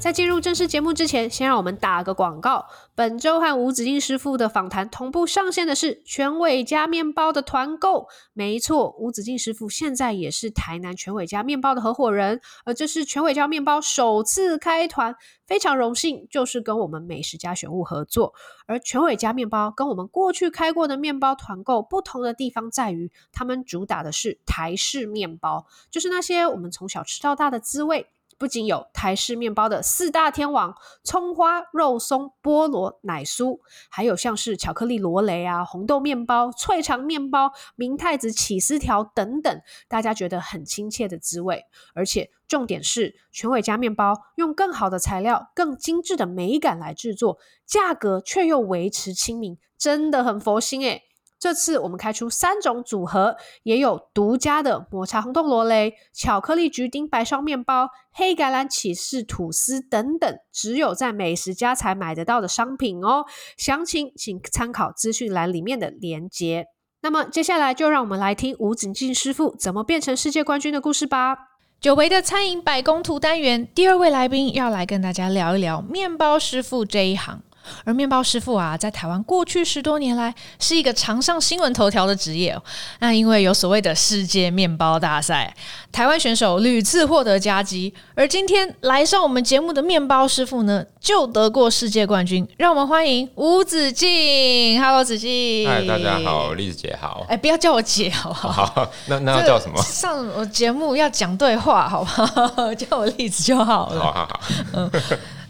在进入正式节目之前，先让我们打个广告。本周和吴子敬师傅的访谈同步上线的是全伟家面包的团购。没错，吴子敬师傅现在也是台南全伟家面包的合伙人，而这是全伟家面包首次开团，非常荣幸，就是跟我们美食家选物合作。而全伟家面包跟我们过去开过的面包团购不同的地方在于，他们主打的是台式面包，就是那些我们从小吃到大的滋味。不仅有台式面包的四大天王葱花、肉松、菠萝、奶酥，还有像是巧克力罗雷啊、红豆面包、脆肠面包、明太子起司条等等，大家觉得很亲切的滋味。而且重点是，全伟家面包用更好的材料、更精致的美感来制作，价格却又维持亲民，真的很佛心诶。这次我们开出三种组合，也有独家的抹茶红豆罗蕾、巧克力橘丁白烧面包、黑橄榄起司吐司等等，只有在美食家才买得到的商品哦。详情请参考资讯栏里面的连接。那么接下来就让我们来听吴子敬师傅怎么变成世界冠军的故事吧。久违的餐饮百工图单元，第二位来宾要来跟大家聊一聊面包师傅这一行。而面包师傅啊，在台湾过去十多年来是一个常上新闻头条的职业。那因为有所谓的世界面包大赛，台湾选手屡次获得佳绩。而今天来上我们节目的面包师傅呢，就得过世界冠军。让我们欢迎吴子敬。Hello，子敬。嗨，大家好，Liz 姐好。哎，不要叫我姐好不好？好，那那要叫什么？上我节目要讲对话，好不好？叫我 Liz 就好了。好好好。嗯，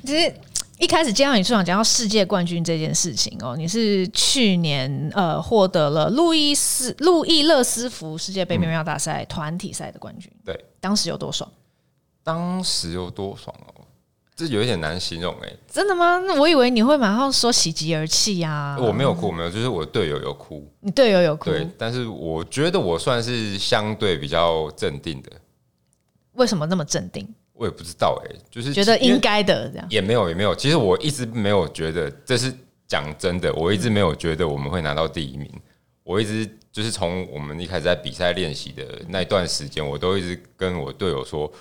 其实。一开始接到你出场讲到世界冠军这件事情哦，你是去年呃获得了路易斯路易勒斯福世界杯面包大赛团体赛的冠军，对，当时有多爽？当时有多爽哦，这有一点难形容哎，真的吗？那我以为你会马上说喜极而泣呀，我没有哭，没有，就是我队友有哭，你队友有哭，对，但是我觉得我算是相对比较镇定的，为什么那么镇定？我也不知道哎、欸，就是觉得应该的这样，也没有也没有。其实我一直没有觉得这是讲真的，我一直没有觉得我们会拿到第一名。我一直就是从我们一开始在比赛练习的那段时间，我都一直跟我队友说，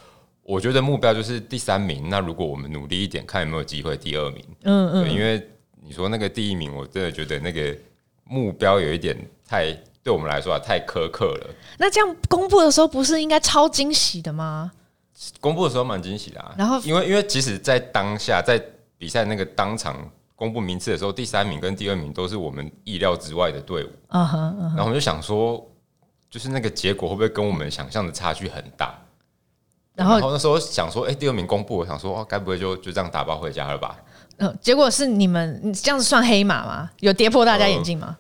我觉得目标就是第三名。那如果我们努力一点，看有没有机会第二名。嗯嗯。因为你说那个第一名，我真的觉得那个目标有一点太对我们来说啊太苛刻了。那这样公布的时候，不是应该超惊喜的吗？公布的时候蛮惊喜的啊，然后因为因为即使在当下在比赛那个当场公布名次的时候，第三名跟第二名都是我们意料之外的队伍，然后我们就想说，就是那个结果会不会跟我们想象的差距很大？然后那时候想说，哎，第二名公布，我想说，哦，该不会就就这样打包回家了吧？嗯，结果是你们这样子算黑马吗？有跌破大家眼镜吗？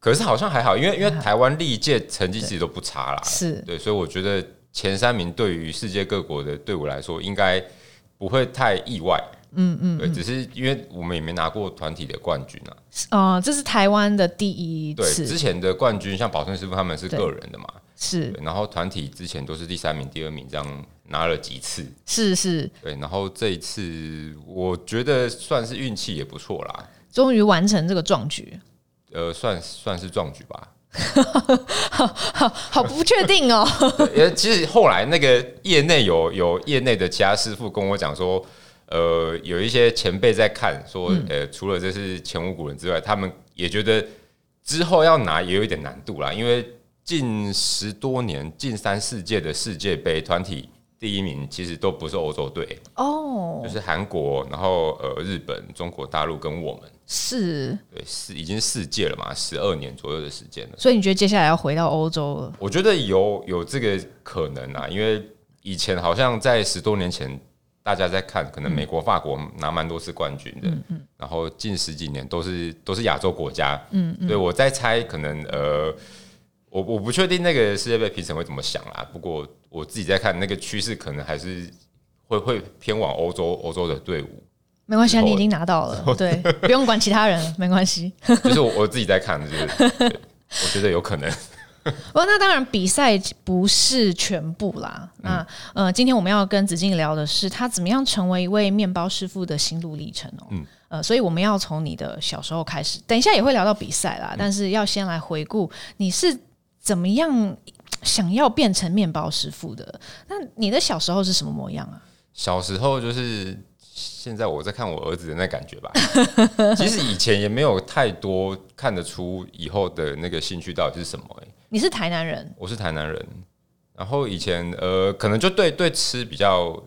可是好像还好，因为因为台湾历届成绩其实都不差啦，是对，所以我觉得。前三名对于世界各国的队伍来说，应该不会太意外。嗯嗯，对，只是因为我们也没拿过团体的冠军啊。哦，这是台湾的第一次。对，之前的冠军像宝顺师傅他们是个人的嘛，是。然后团体之前都是第三名、第二名这样拿了几次。是是。对，然后这一次我觉得算是运气也不错啦，终于完成这个壮举。呃，算算是壮举吧。好 好好，不确定哦。因为其实后来那个业内有有业内的其他师傅跟我讲说，呃，有一些前辈在看，说，呃，除了这是前无古人之外，他们也觉得之后要拿也有一点难度啦。因为近十多年、近三四届的世界杯团体第一名，其实都不是欧洲队哦，就是韩国，然后呃，日本、中国大陆跟我们。是，对，是已经世界了嘛，十二年左右的时间了。所以你觉得接下来要回到欧洲了？我觉得有有这个可能啊，因为以前好像在十多年前，大家在看，可能美国、法国拿蛮多次冠军的，嗯嗯，然后近十几年都是都是亚洲国家，嗯嗯，所以我在猜，可能呃，我我不确定那个世界杯评审会怎么想啦。不过我自己在看那个趋势，可能还是会会偏往欧洲欧洲的队伍。没关系，你已经拿到了，对，不用管其他人，没关系。就是我我自己在看，就是 我觉得有可能。哦，那当然比赛不是全部啦。嗯、那呃，今天我们要跟子晋聊的是他怎么样成为一位面包师傅的心路历程哦。嗯，呃，所以我们要从你的小时候开始，等一下也会聊到比赛啦。嗯、但是要先来回顾你是怎么样想要变成面包师傅的。那你的小时候是什么模样啊？小时候就是。现在我在看我儿子的那感觉吧，其实以前也没有太多看得出以后的那个兴趣到底是什么。欸。你是台南人，我是台南人，然后以前呃，可能就对对吃比较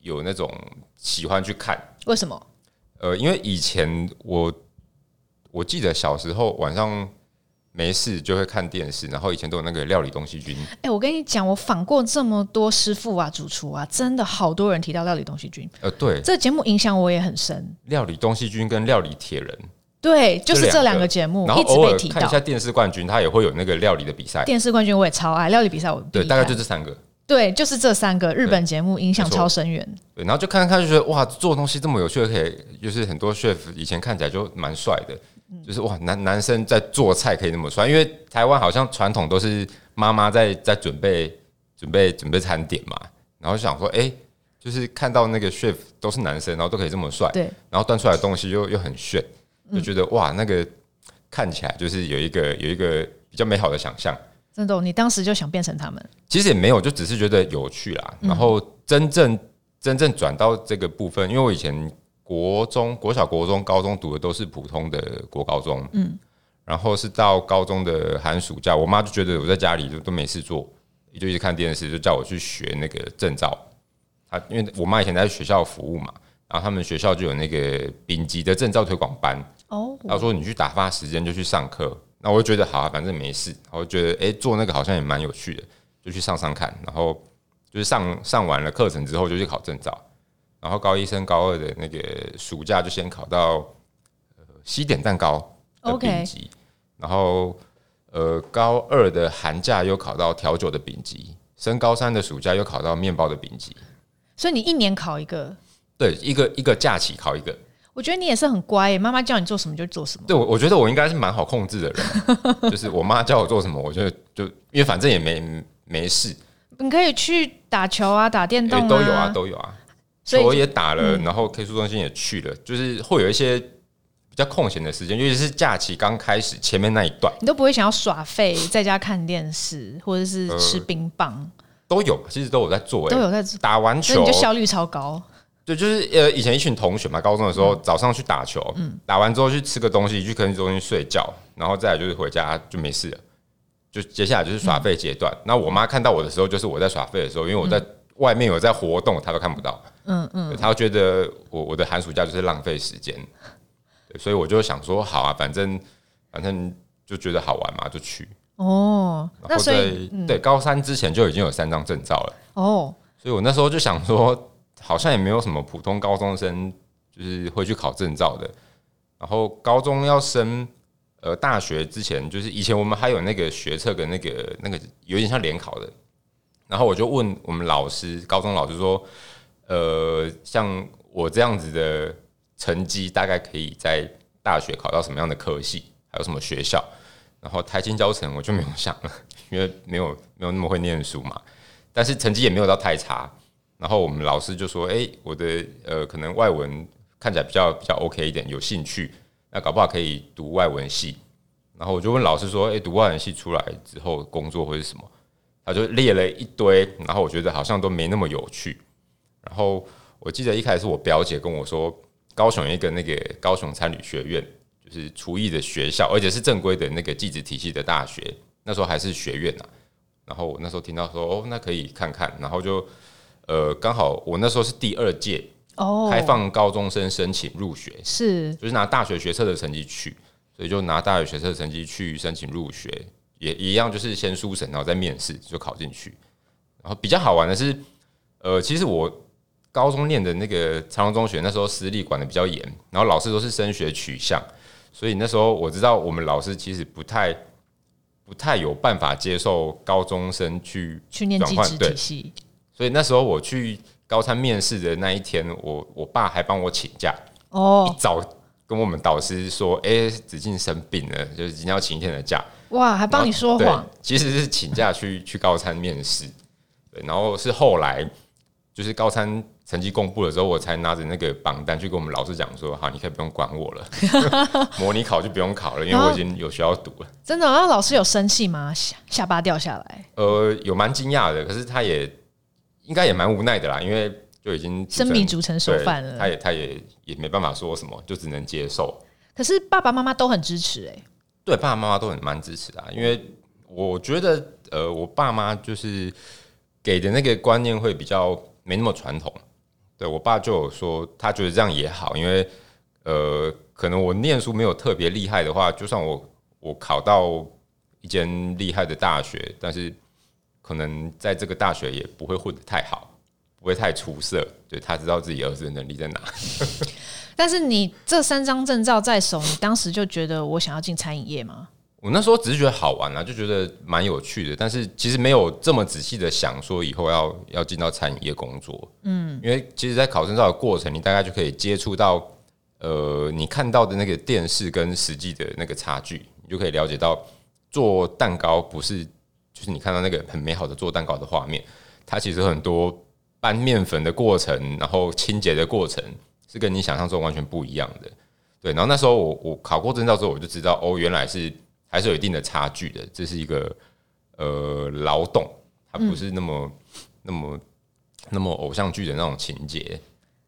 有那种喜欢去看。为什么？呃，因为以前我我记得小时候晚上。没事就会看电视，然后以前都有那个料理东西君。哎、欸，我跟你讲，我访过这么多师傅啊、主厨啊，真的好多人提到料理东西君。呃，对，这个节目影响我也很深。料理东西君跟料理铁人，对，就是这两个节目，然后偶尔看一下电视冠军，他也会有那个料理的比赛。电视冠军我也超爱，料理比赛我对，大概就这三个。对，就是这三个日本节目影响超深远。对，然后就看看就觉得哇，做东西这么有趣，可以就是很多 chef 以前看起来就蛮帅的。就是哇，男男生在做菜可以那么帅，因为台湾好像传统都是妈妈在在准备准备准备餐点嘛，然后就想说，哎、欸，就是看到那个 chef 都是男生，然后都可以这么帅，对，然后端出来的东西又又很炫，就觉得哇，那个看起来就是有一个有一个比较美好的想象。真的，你当时就想变成他们？其实也没有，就只是觉得有趣啦。然后真正真正转到这个部分，因为我以前。国中、国小、国中、高中读的都是普通的国高中，嗯，然后是到高中的寒暑假，我妈就觉得我在家里就都没事做，就一直看电视，就叫我去学那个证照。她因为我妈以前在学校服务嘛，然后他们学校就有那个丙级的证照推广班，哦，她说你去打发时间就去上课，那我就觉得好啊，反正没事，我就觉得哎、欸，做那个好像也蛮有趣的，就去上上看，然后就是上上完了课程之后就去考证照。然后高一升高二的那个暑假就先考到呃西点蛋糕的丙级，然后呃高二的寒假又考到调酒的丙级，升高三的暑假又考到面包的丙级。所以你一年考一个？对，一个一个假期考一个。我觉得你也是很乖耶，妈妈叫你做什么就做什么。对，我我觉得我应该是蛮好控制的人，就是我妈叫我做什么，我就就因为反正也没没事。你可以去打球啊，打电动啊，都有啊，都有啊。球也打了，然后 K 书中心也去了，就是会有一些比较空闲的时间，尤其是假期刚开始前面那一段，你都不会想要耍废，在家看电视或者是吃冰棒，都有，其实都有在做，都有在做。打完球。你就效率超高。对，就是呃，以前一群同学嘛，高中的时候早上去打球，嗯，打完之后去吃个东西，去 K 书中心睡觉，然后再来就是回家就没事了，就接下来就是耍废阶段。那我妈看到我的时候，就是我在耍废的时候，因为我在外面有在活动，他都看不到。嗯嗯，他觉得我我的寒暑假就是浪费时间，所以我就想说，好啊，反正反正就觉得好玩嘛，就去。哦，然后在对高三之前就已经有三张证照了。哦，所以我那时候就想说，好像也没有什么普通高中生就是会去考证照的。然后高中要升呃大学之前，就是以前我们还有那个学测跟那个那个有点像联考的。然后我就问我们老师，高中老师说。呃，像我这样子的成绩，大概可以在大学考到什么样的科系，还有什么学校？然后台清教程我就没有想了，因为没有没有那么会念书嘛。但是成绩也没有到太差。然后我们老师就说：“哎，我的呃，可能外文看起来比较比较 OK 一点，有兴趣，那搞不好可以读外文系。”然后我就问老师说：“哎，读外文系出来之后工作会是什么？”他就列了一堆，然后我觉得好像都没那么有趣。然后我记得一开始是我表姐跟我说，高雄有一个那个高雄餐旅学院，就是厨艺的学校，而且是正规的那个技职体系的大学。那时候还是学院呐。然后我那时候听到说，哦，那可以看看。然后就呃，刚好我那时候是第二届哦，开放高中生申请入学，是就是拿大学学测的成绩去，所以就拿大学学测的成绩去申请入学，也一样就是先书审，然后再面试就考进去。然后比较好玩的是，呃，其实我。高中念的那个长荣中学，那时候私立管的比较严，然后老师都是升学取向，所以那时候我知道我们老师其实不太不太有办法接受高中生去去念技职体系，所以那时候我去高三面试的那一天，我我爸还帮我请假哦，一早跟我们导师说，哎、欸，子敬生病了，就是今天要请一天的假。哇，还帮你说谎？其实是请假去去高参面试。对，然后是后来就是高参成绩公布了之后，我才拿着那个榜单去跟我们老师讲说，好，你可以不用管我了，模拟考就不用考了，因为我已经有学校读了。真的？然后老师有生气吗？下下巴掉下来？呃，有蛮惊讶的，可是他也应该也蛮无奈的啦，因为。就已经生米煮成熟饭了，他也他也也没办法说什么，就只能接受。可是爸爸妈妈都很支持哎、欸，对，爸爸妈妈都很蛮支持的，因为我觉得呃，我爸妈就是给的那个观念会比较没那么传统。对，我爸就有说，他觉得这样也好，因为呃，可能我念书没有特别厉害的话，就算我我考到一间厉害的大学，但是可能在这个大学也不会混得太好。不会太出色，对，他知道自己儿子的能力在哪。但是你这三张证照在手，你当时就觉得我想要进餐饮业吗？我那时候只是觉得好玩啊，就觉得蛮有趣的。但是其实没有这么仔细的想说以后要要进到餐饮业工作。嗯，因为其实，在考证照的过程，你大概就可以接触到，呃，你看到的那个电视跟实际的那个差距，你就可以了解到做蛋糕不是就是你看到那个很美好的做蛋糕的画面，它其实很多。搬面粉的过程，然后清洁的过程是跟你想象中完全不一样的。对，然后那时候我我考过证照之后，我就知道哦，原来是还是有一定的差距的。这是一个呃劳动，它不是那么、嗯、那么那么偶像剧的那种情节。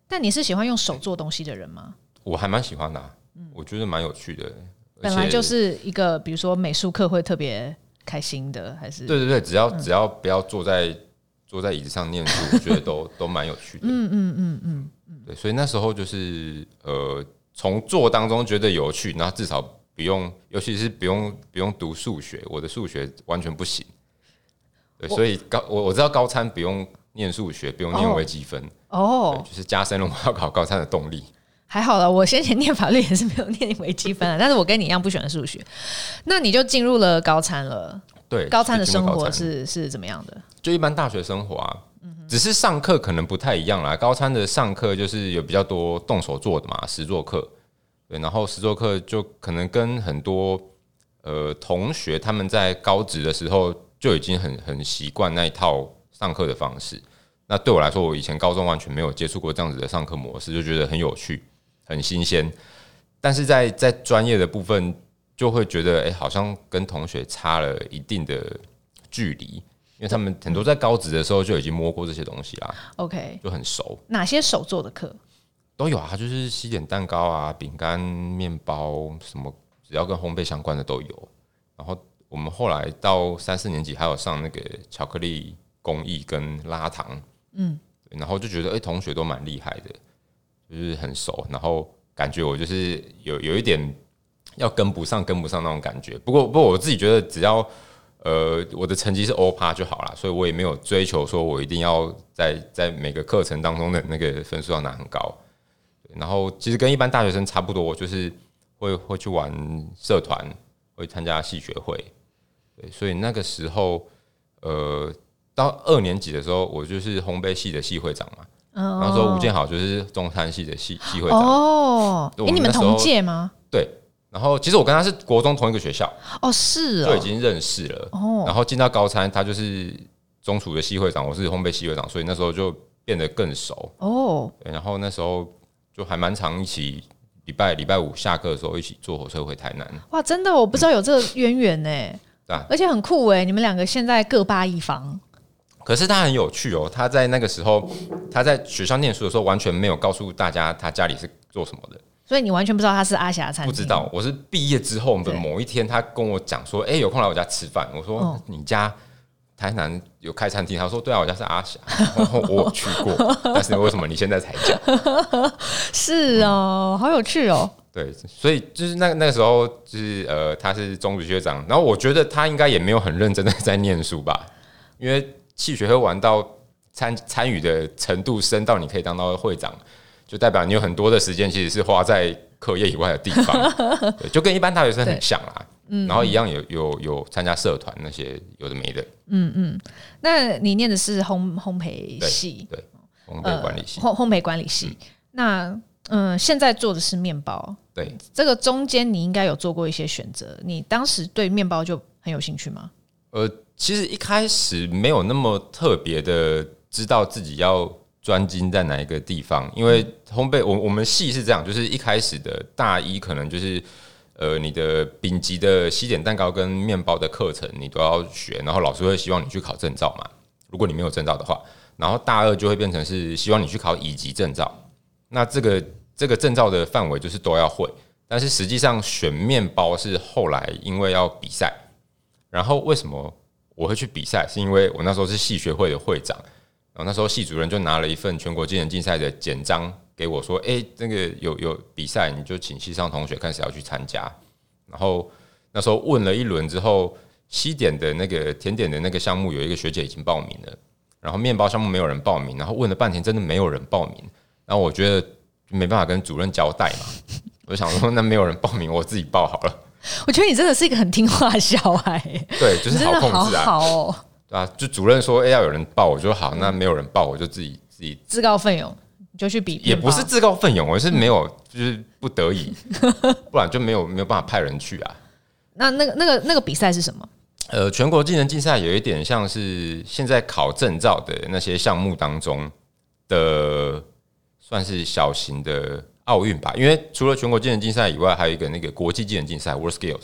但你是喜欢用手做东西的人吗？我还蛮喜欢的、啊，我觉得蛮有趣的。本来就是一个，比如说美术课会特别开心的，还是？对对对，只要只要不要坐在。坐在椅子上念书，我觉得都 都蛮有趣的。嗯嗯嗯嗯嗯，对，所以那时候就是呃，从做当中觉得有趣，然后至少不用，尤其是不用不用读数学，我的数学完全不行。对，所以高我我知道高参不用念数学，不用念微积分哦，就是加深了我要考高参的动力。还好了，我先前念法律也是没有念微积分啊，但是我跟你一样不喜欢数学。那你就进入了高参了。对，高餐的生活是是怎么样的？就一般大学生活啊，只是上课可能不太一样啦。高餐的上课就是有比较多动手做的嘛，实作课。对，然后实作课就可能跟很多呃同学他们在高职的时候就已经很很习惯那一套上课的方式。那对我来说，我以前高中完全没有接触过这样子的上课模式，就觉得很有趣、很新鲜。但是在在专业的部分，就会觉得哎、欸，好像跟同学差了一定的距离。因为他们很多在高职的时候就已经摸过这些东西啦，OK，就很熟。哪些手做的课都有啊？就是西点蛋糕啊、饼干、面包什么，只要跟烘焙相关的都有。然后我们后来到三四年级还有上那个巧克力工艺跟拉糖，嗯，然后就觉得哎、欸，同学都蛮厉害的，就是很熟。然后感觉我就是有有一点要跟不上、跟不上那种感觉。不过不过我自己觉得只要。呃，我的成绩是欧趴就好了，所以我也没有追求说我一定要在在每个课程当中的那个分数要拿很高。然后其实跟一般大学生差不多，我就是会会去玩社团，会参加系学会。对，所以那个时候，呃，到二年级的时候，我就是烘焙系的系会长嘛。然后说吴建豪就是中餐系的系系会长。哦，哎，你们同届吗？对。然后其实我跟他是国中同一个学校哦，是就已经认识了哦。然后进到高三，他就是中厨的系会长，我是烘焙系会长，所以那时候就变得更熟哦。对，然后那时候就还蛮常一起礼拜礼拜五下课的时候一起坐火车回台南。哇，真的我不知道有这个渊源呢。对，而且很酷哎，你们两个现在各霸一方。可是他很有趣哦，他在那个时候他在学校念书的时候完全没有告诉大家他家里是做什么的。所以你完全不知道他是阿霞餐厅？不知道，我是毕业之后的某一天，他跟我讲说：“哎、欸，有空来我家吃饭。”我说：“哦、你家台南有开餐厅？”他说：“对啊，我家是阿霞。” 然后我有去过，但是为什么你现在才讲？是哦，好有趣哦。对，所以就是那那个时候，就是呃，他是中职学长，然后我觉得他应该也没有很认真的在念书吧，因为气学会玩到参参与的程度深到你可以当到会长。就代表你有很多的时间，其实是花在课业以外的地方，对，就跟一般大学生很像啦。嗯，然后一样有有有参加社团那些有的没的。嗯嗯，那你念的是烘烘焙系，对，烘焙管理系，烘烘焙管理系。那嗯，现在做的是面包。对，这个中间你应该有做过一些选择。你当时对面包就很有兴趣吗？呃，其实一开始没有那么特别的知道自己要专精在哪一个地方，因为烘焙，我我们系是这样，就是一开始的大一可能就是呃你的丙级的西点蛋糕跟面包的课程你都要学，然后老师会希望你去考证照嘛。如果你没有证照的话，然后大二就会变成是希望你去考乙级证照。那这个这个证照的范围就是都要会，但是实际上选面包是后来因为要比赛。然后为什么我会去比赛？是因为我那时候是系学会的会长，然后那时候系主任就拿了一份全国技能竞赛的简章给我，说：“哎，那个有有比赛，你就请系上同学看谁要去参加。”然后那时候问了一轮之后，西点的那个甜点的那个项目有一个学姐已经报名了，然后面包项目没有人报名，然后问了半天真的没有人报名，然后我觉得没办法跟主任交代嘛，我就想说那没有人报名，我自己报好了。我觉得你真的是一个很听话的小孩，对，就是好控制啊，好哦，对啊，就主任说，哎，要有人报，我就好，那没有人报，我就自己自己自告奋勇就去比，也不是自告奋勇，我是没有，就是不得已，不然就没有没有办法派人去啊。那那个那个那个比赛是什么？呃，全国技能竞赛有一点像是现在考证照的那些项目当中的，算是小型的。奥运吧，因为除了全国技能竞赛以外，还有一个那个国际技能竞赛 World Skills，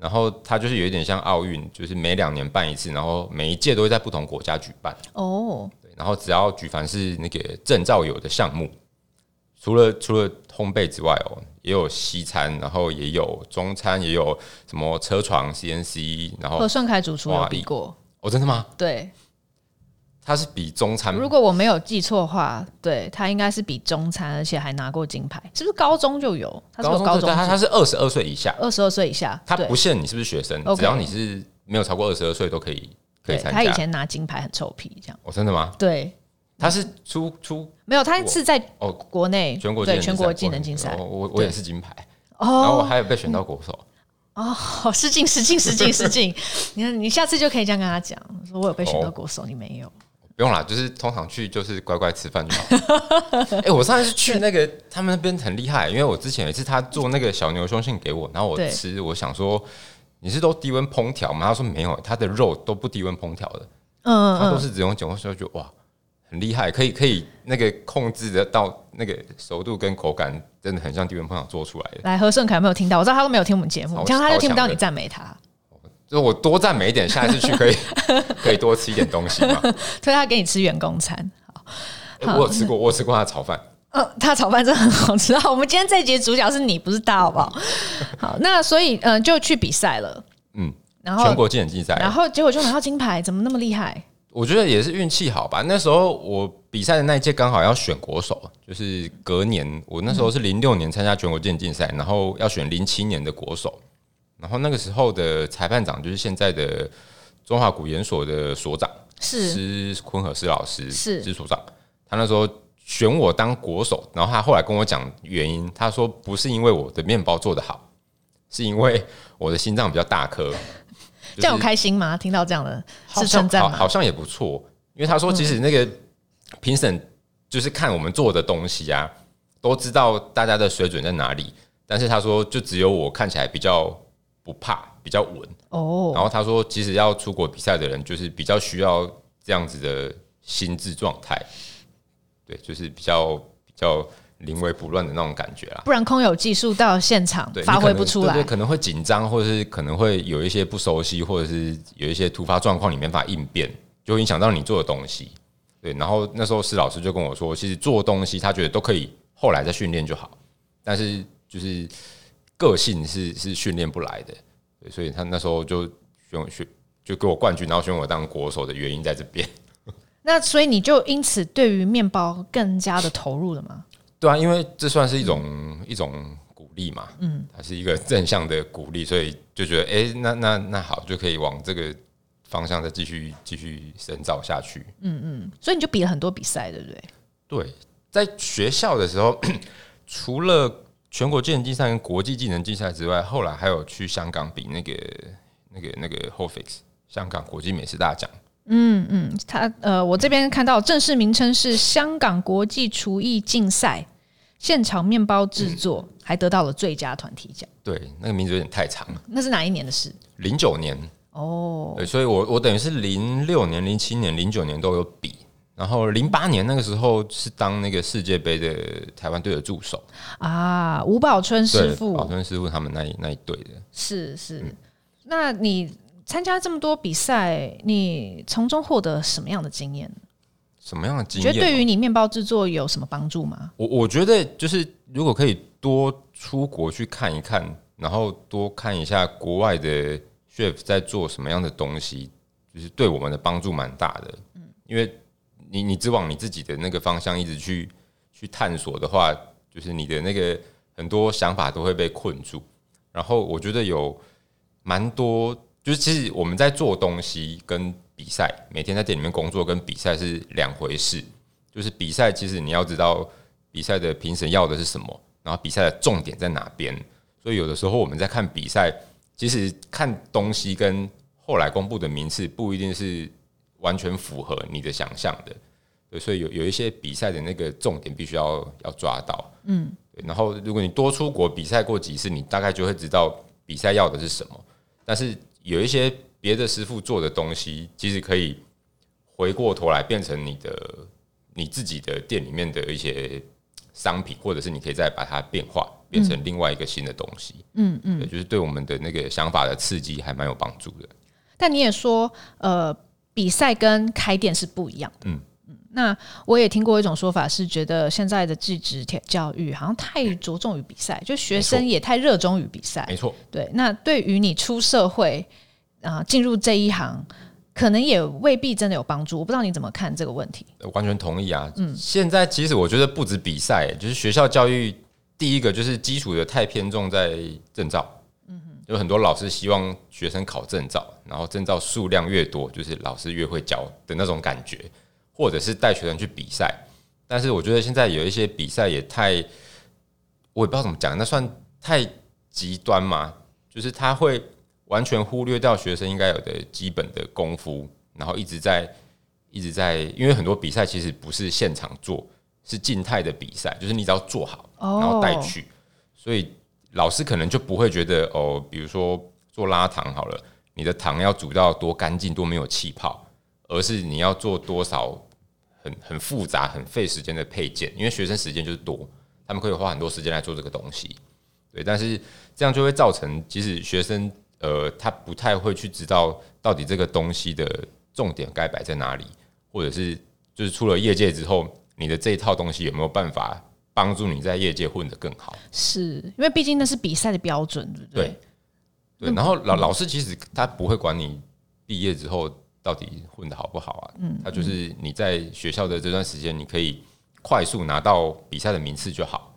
然后它就是有一点像奥运，就是每两年办一次，然后每一届都会在不同国家举办。哦，对，然后只要举凡是那个证照有的项目，除了除了烘焙之外哦，也有西餐，然后也有中餐，也有什么车床 CNC，然后和顺凯主厨有比过哦，真的吗？对。他是比中餐，如果我没有记错的话，对，他应该是比中餐，而且还拿过金牌，是不是高中就有？他是有高中，他他是二十二岁以下，二十二岁以下，他不限你是不是学生，只要你是没有超过二十二岁都可以可以参加。他以前拿金牌很臭屁，这样。哦，真的吗？对，他是出出没有，他是在哦国内全国对全国技能竞赛，我我也是金牌，然后我还有被选到国手。哦，失敬失敬失敬失敬！你看，你下次就可以这样跟他讲，说我有被选到国手，你没有。不用啦，就是通常去就是乖乖吃饭就好。哎、欸，我上次去那个他们那边很厉害，因为我之前有一次他做那个小牛胸腺给我，然后我吃，我想说你是都低温烹调吗？他说没有，他的肉都不低温烹调的，嗯，他都是只用减温，所以就哇，很厉害，可以可以那个控制得到那个熟度跟口感，真的很像低温烹调做出来的。来，何顺凯有没有听到？我知道他都没有听我们节目，这样他就听不到你赞美他。就我多赞美一点，下一次去可以 可以多吃一点东西嘛？推他给你吃员工餐。好，欸、我有吃过，我有吃过他的炒饭。嗯、呃，他炒饭真的很好吃。好，我们今天这一集主角是你，不是他，好不好？好，那所以嗯、呃，就去比赛了。嗯，然后全国技能竞赛，然后结果就拿到金牌，怎么那么厉害？我觉得也是运气好吧。那时候我比赛的那一届刚好要选国手，就是隔年，我那时候是零六年参加全国竞赛，然后要选零七年的国手。然后那个时候的裁判长就是现在的中华古研所的所长，是施坤和施老师，是施所长。他那时候选我当国手，然后他后来跟我讲原因，他说不是因为我的面包做得好，是因为我的心脏比较大颗。这样有开心吗？听到这样的是称赞？好像也不错，因为他说其实那个评审就是看我们做的东西啊，都知道大家的水准在哪里，但是他说就只有我看起来比较。不怕，比较稳哦。然后他说，其实要出国比赛的人，就是比较需要这样子的心智状态，对，就是比较比较临危不乱的那种感觉啦。不然空有技术到现场发挥不出来，对，可能会紧张，或者是可能会有一些不熟悉，或者是有一些突发状况，你没法应变，就会影响到你做的东西。对，然后那时候施老师就跟我说，其实做东西他觉得都可以，后来再训练就好，但是就是。个性是是训练不来的，所以他那时候就选选就给我冠军，然后选我当国手的原因在这边。那所以你就因此对于面包更加的投入了吗？对啊，因为这算是一种、嗯、一种鼓励嘛，嗯，它是一个正向的鼓励，所以就觉得哎、欸，那那那好，就可以往这个方向再继续继续深造下去。嗯嗯，所以你就比了很多比赛，对不对？对，在学校的时候，除了全国技能竞赛跟国际技能竞赛之外，后来还有去香港比那个、那个、那个 HOFIX 香港国际美食大奖。嗯嗯，他呃，我这边看到正式名称是香港国际厨艺竞赛，现场面包制作，嗯、还得到了最佳团体奖。对，那个名字有点太长了。那是哪一年的事？零九年。哦，所以我我等于是零六年、零七年、零九年都有比。然后零八年那个时候是当那个世界杯的台湾队的助手啊，吴宝春师傅，宝春师傅他们那一那一队的，是是。嗯、那你参加这么多比赛，你从中获得什么样的经验？什么样的经验？觉得对于你面包制作有什么帮助吗？我我觉得就是如果可以多出国去看一看，然后多看一下国外的 chef 在做什么样的东西，就是对我们的帮助蛮大的。嗯，因为。你你只往你自己的那个方向一直去去探索的话，就是你的那个很多想法都会被困住。然后我觉得有蛮多，就是其实我们在做东西跟比赛，每天在店里面工作跟比赛是两回事。就是比赛其实你要知道比赛的评审要的是什么，然后比赛的重点在哪边。所以有的时候我们在看比赛，其实看东西跟后来公布的名次不一定是。完全符合你的想象的，对，所以有有一些比赛的那个重点必须要要抓到，嗯，然后如果你多出国比赛过几次，你大概就会知道比赛要的是什么。但是有一些别的师傅做的东西，其实可以回过头来变成你的你自己的店里面的一些商品，或者是你可以再把它变化，变成另外一个新的东西，嗯嗯，对，就是对我们的那个想法的刺激还蛮有帮助的。但你也说，呃。比赛跟开店是不一样的。嗯嗯，那我也听过一种说法，是觉得现在的技职教育好像太着重于比赛，就学生也太热衷于比赛。没错，对。那对于你出社会啊，进入这一行，可能也未必真的有帮助。我不知道你怎么看这个问题？完全同意啊。嗯，现在其实我觉得不止比赛，就是学校教育，第一个就是基础的太偏重在证照。有很多老师希望学生考证照，然后证照数量越多，就是老师越会教的那种感觉，或者是带学生去比赛。但是我觉得现在有一些比赛也太，我也不知道怎么讲，那算太极端嘛？就是他会完全忽略掉学生应该有的基本的功夫，然后一直在一直在，因为很多比赛其实不是现场做，是静态的比赛，就是你只要做好，然后带去，所以。老师可能就不会觉得哦，比如说做拉糖好了，你的糖要煮到多干净、多没有气泡，而是你要做多少很很复杂、很费时间的配件，因为学生时间就是多，他们可以花很多时间来做这个东西。对，但是这样就会造成，即使学生呃他不太会去知道到底这个东西的重点该摆在哪里，或者是就是出了业界之后，你的这一套东西有没有办法？帮助你在业界混得更好，是因为毕竟那是比赛的标准，对不对？对，对。然后老老师其实他不会管你毕业之后到底混得好不好啊，嗯，他就是你在学校的这段时间，你可以快速拿到比赛的名次就好。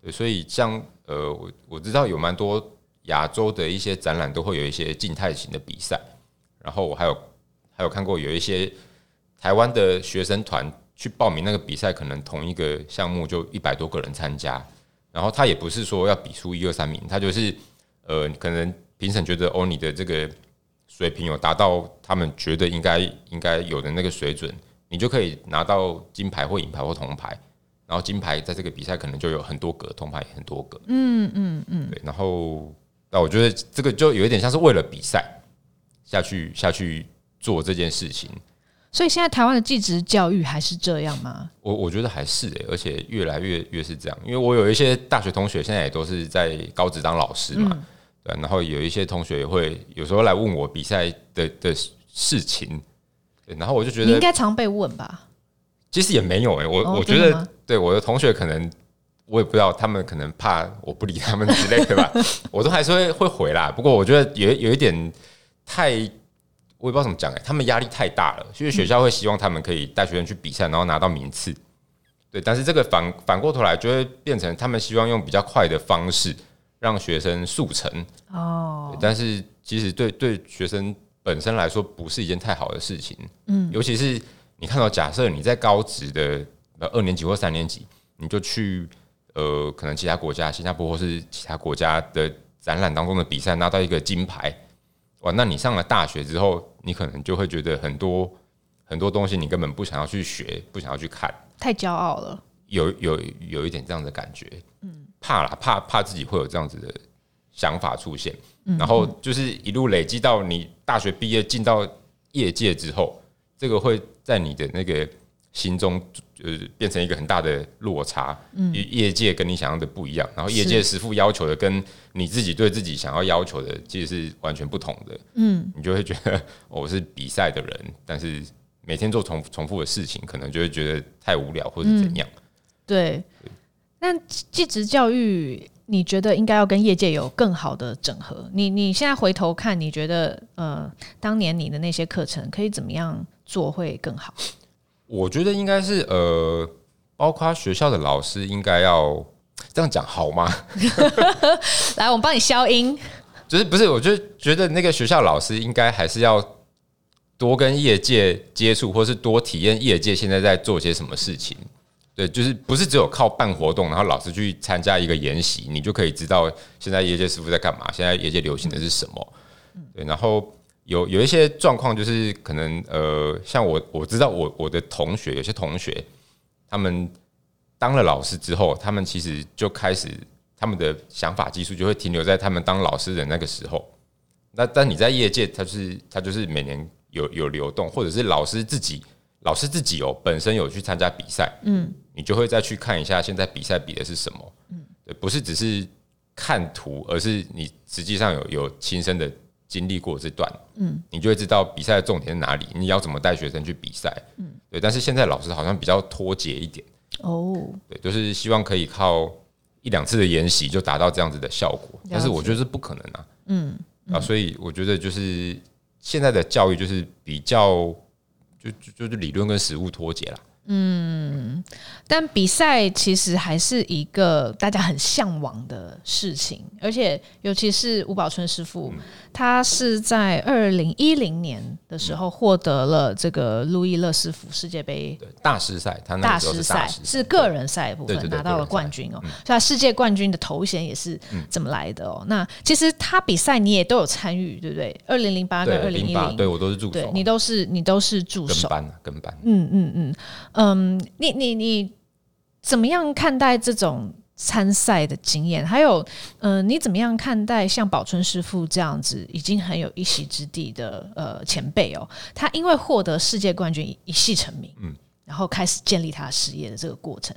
对，所以像呃，我我知道有蛮多亚洲的一些展览都会有一些静态型的比赛，然后我还有还有看过有一些台湾的学生团。去报名那个比赛，可能同一个项目就一百多个人参加，然后他也不是说要比出一二三名，他就是呃，可能评审觉得哦，你的这个水平有达到他们觉得应该应该有的那个水准，你就可以拿到金牌或银牌或铜牌，然后金牌在这个比赛可能就有很多个，铜牌也很多个，嗯嗯嗯，对，然后那我觉得这个就有一点像是为了比赛下去下去做这件事情。所以现在台湾的技职教育还是这样吗？我我觉得还是诶、欸，而且越来越越是这样。因为我有一些大学同学现在也都是在高职当老师嘛，嗯、对。然后有一些同学也会有时候来问我比赛的的事情，对。然后我就觉得你应该常被问吧？其实也没有诶、欸，我、哦、我觉得对我的同学可能我也不知道，他们可能怕我不理他们之类的吧，我都还是会会回啦。不过我觉得有有一点太。我也不知道怎么讲哎，他们压力太大了，所以学校会希望他们可以带学生去比赛，然后拿到名次。对，但是这个反反过头来就会变成他们希望用比较快的方式让学生速成哦。但是其实对对学生本身来说不是一件太好的事情。嗯，尤其是你看到假设你在高职的二年级或三年级，你就去呃可能其他国家，新加坡或是其他国家的展览当中的比赛拿到一个金牌。哇，那你上了大学之后，你可能就会觉得很多很多东西你根本不想要去学，不想要去看，太骄傲了。有有有一点这样的感觉，嗯，怕啦，怕怕自己会有这样子的想法出现，嗯，然后就是一路累积到你大学毕业进到业界之后，这个会在你的那个心中就是变成一个很大的落差，嗯，业界跟你想象的不一样，然后业界师傅要求的跟你自己对自己想要要求的其实是完全不同的，嗯，你就会觉得我是比赛的人，但是每天做重重复的事情，可能就会觉得太无聊或者怎样。对，那技职教育，你觉得应该要跟业界有更好的整合？你你现在回头看，你觉得呃，当年你的那些课程可以怎么样做会更好？我觉得应该是呃，包括学校的老师应该要这样讲好吗？来，我们帮你消音。就是不是？我就觉得那个学校老师应该还是要多跟业界接触，或是多体验业界现在在做些什么事情。对，就是不是只有靠办活动，然后老师去参加一个研习，你就可以知道现在业界师傅在干嘛，现在业界流行的是什么。对，然后有有一些状况，就是可能呃，像我我知道我我的同学，有些同学他们当了老师之后，他们其实就开始他们的想法技术就会停留在他们当老师的那个时候。那但你在业界，他就是他就是每年有有流动，或者是老师自己。老师自己哦，本身有去参加比赛，嗯，你就会再去看一下现在比赛比的是什么，嗯，对，不是只是看图，而是你实际上有有亲身的经历过这段，嗯，你就会知道比赛的重点在哪里，你要怎么带学生去比赛，嗯，对。但是现在老师好像比较脱节一点，哦，对，就是希望可以靠一两次的研习就达到这样子的效果，但是我觉得是不可能啊，嗯，啊，所以我觉得就是现在的教育就是比较。就就就是理论跟实物脱节了。嗯，但比赛其实还是一个大家很向往的事情，而且尤其是吴宝春师傅，嗯、他是在二零一零年的时候获得了这个路易勒斯福世界杯大师赛，他那大师赛，是个人赛部分拿到了冠军哦，所以他世界冠军的头衔也是怎么来的哦？嗯、那其实他比赛你也都有参与，对不对？二零零八跟二零一零，对我都是助手，你都是你都是助手，跟班跟班，嗯嗯嗯。嗯，你你你怎么样看待这种参赛的经验？还有，嗯，你怎么样看待像宝春师傅这样子已经很有一席之地的呃前辈哦？他因为获得世界冠军一系成名，嗯，然后开始建立他事业的这个过程，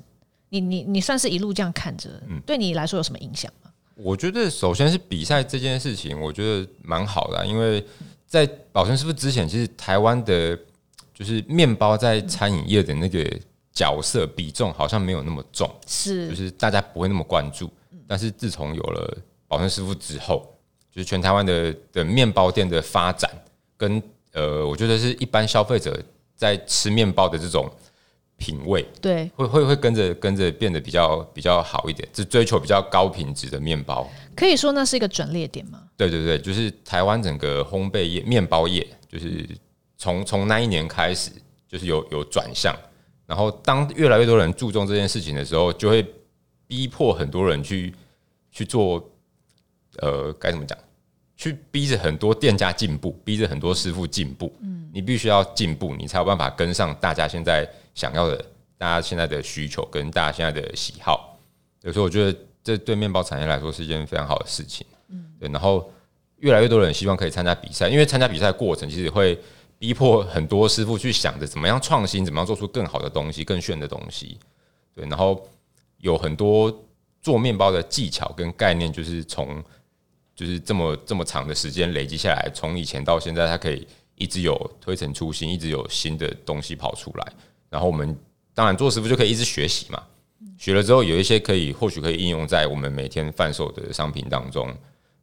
你你你算是一路这样看着，嗯，对你来说有什么影响吗？我觉得首先是比赛这件事情，我觉得蛮好的，因为在宝春师傅之前，其实台湾的。就是面包在餐饮业的那个角色比重好像没有那么重，是，就是大家不会那么关注。但是自从有了宝生师傅之后，就是全台湾的的面包店的发展，跟呃，我觉得是一般消费者在吃面包的这种品味，对，会会会跟着跟着变得比较比较好一点，就追求比较高品质的面包。可以说那是一个转捩点吗？对对对，就是台湾整个烘焙业、面包业，就是。从从那一年开始，就是有有转向，然后当越来越多人注重这件事情的时候，就会逼迫很多人去去做，呃，该怎么讲？去逼着很多店家进步，逼着很多师傅进步。嗯，你必须要进步，你才有办法跟上大家现在想要的，大家现在的需求跟大家现在的喜好。有时候我觉得这对面包产业来说是一件非常好的事情。嗯，对。然后越来越多人希望可以参加比赛，因为参加比赛过程其实会。逼迫很多师傅去想着怎么样创新，怎么样做出更好的东西、更炫的东西。对，然后有很多做面包的技巧跟概念，就是从就是这么这么长的时间累积下来，从以前到现在，它可以一直有推陈出新，一直有新的东西跑出来。然后我们当然做师傅就可以一直学习嘛，学了之后有一些可以或许可以应用在我们每天贩售的商品当中。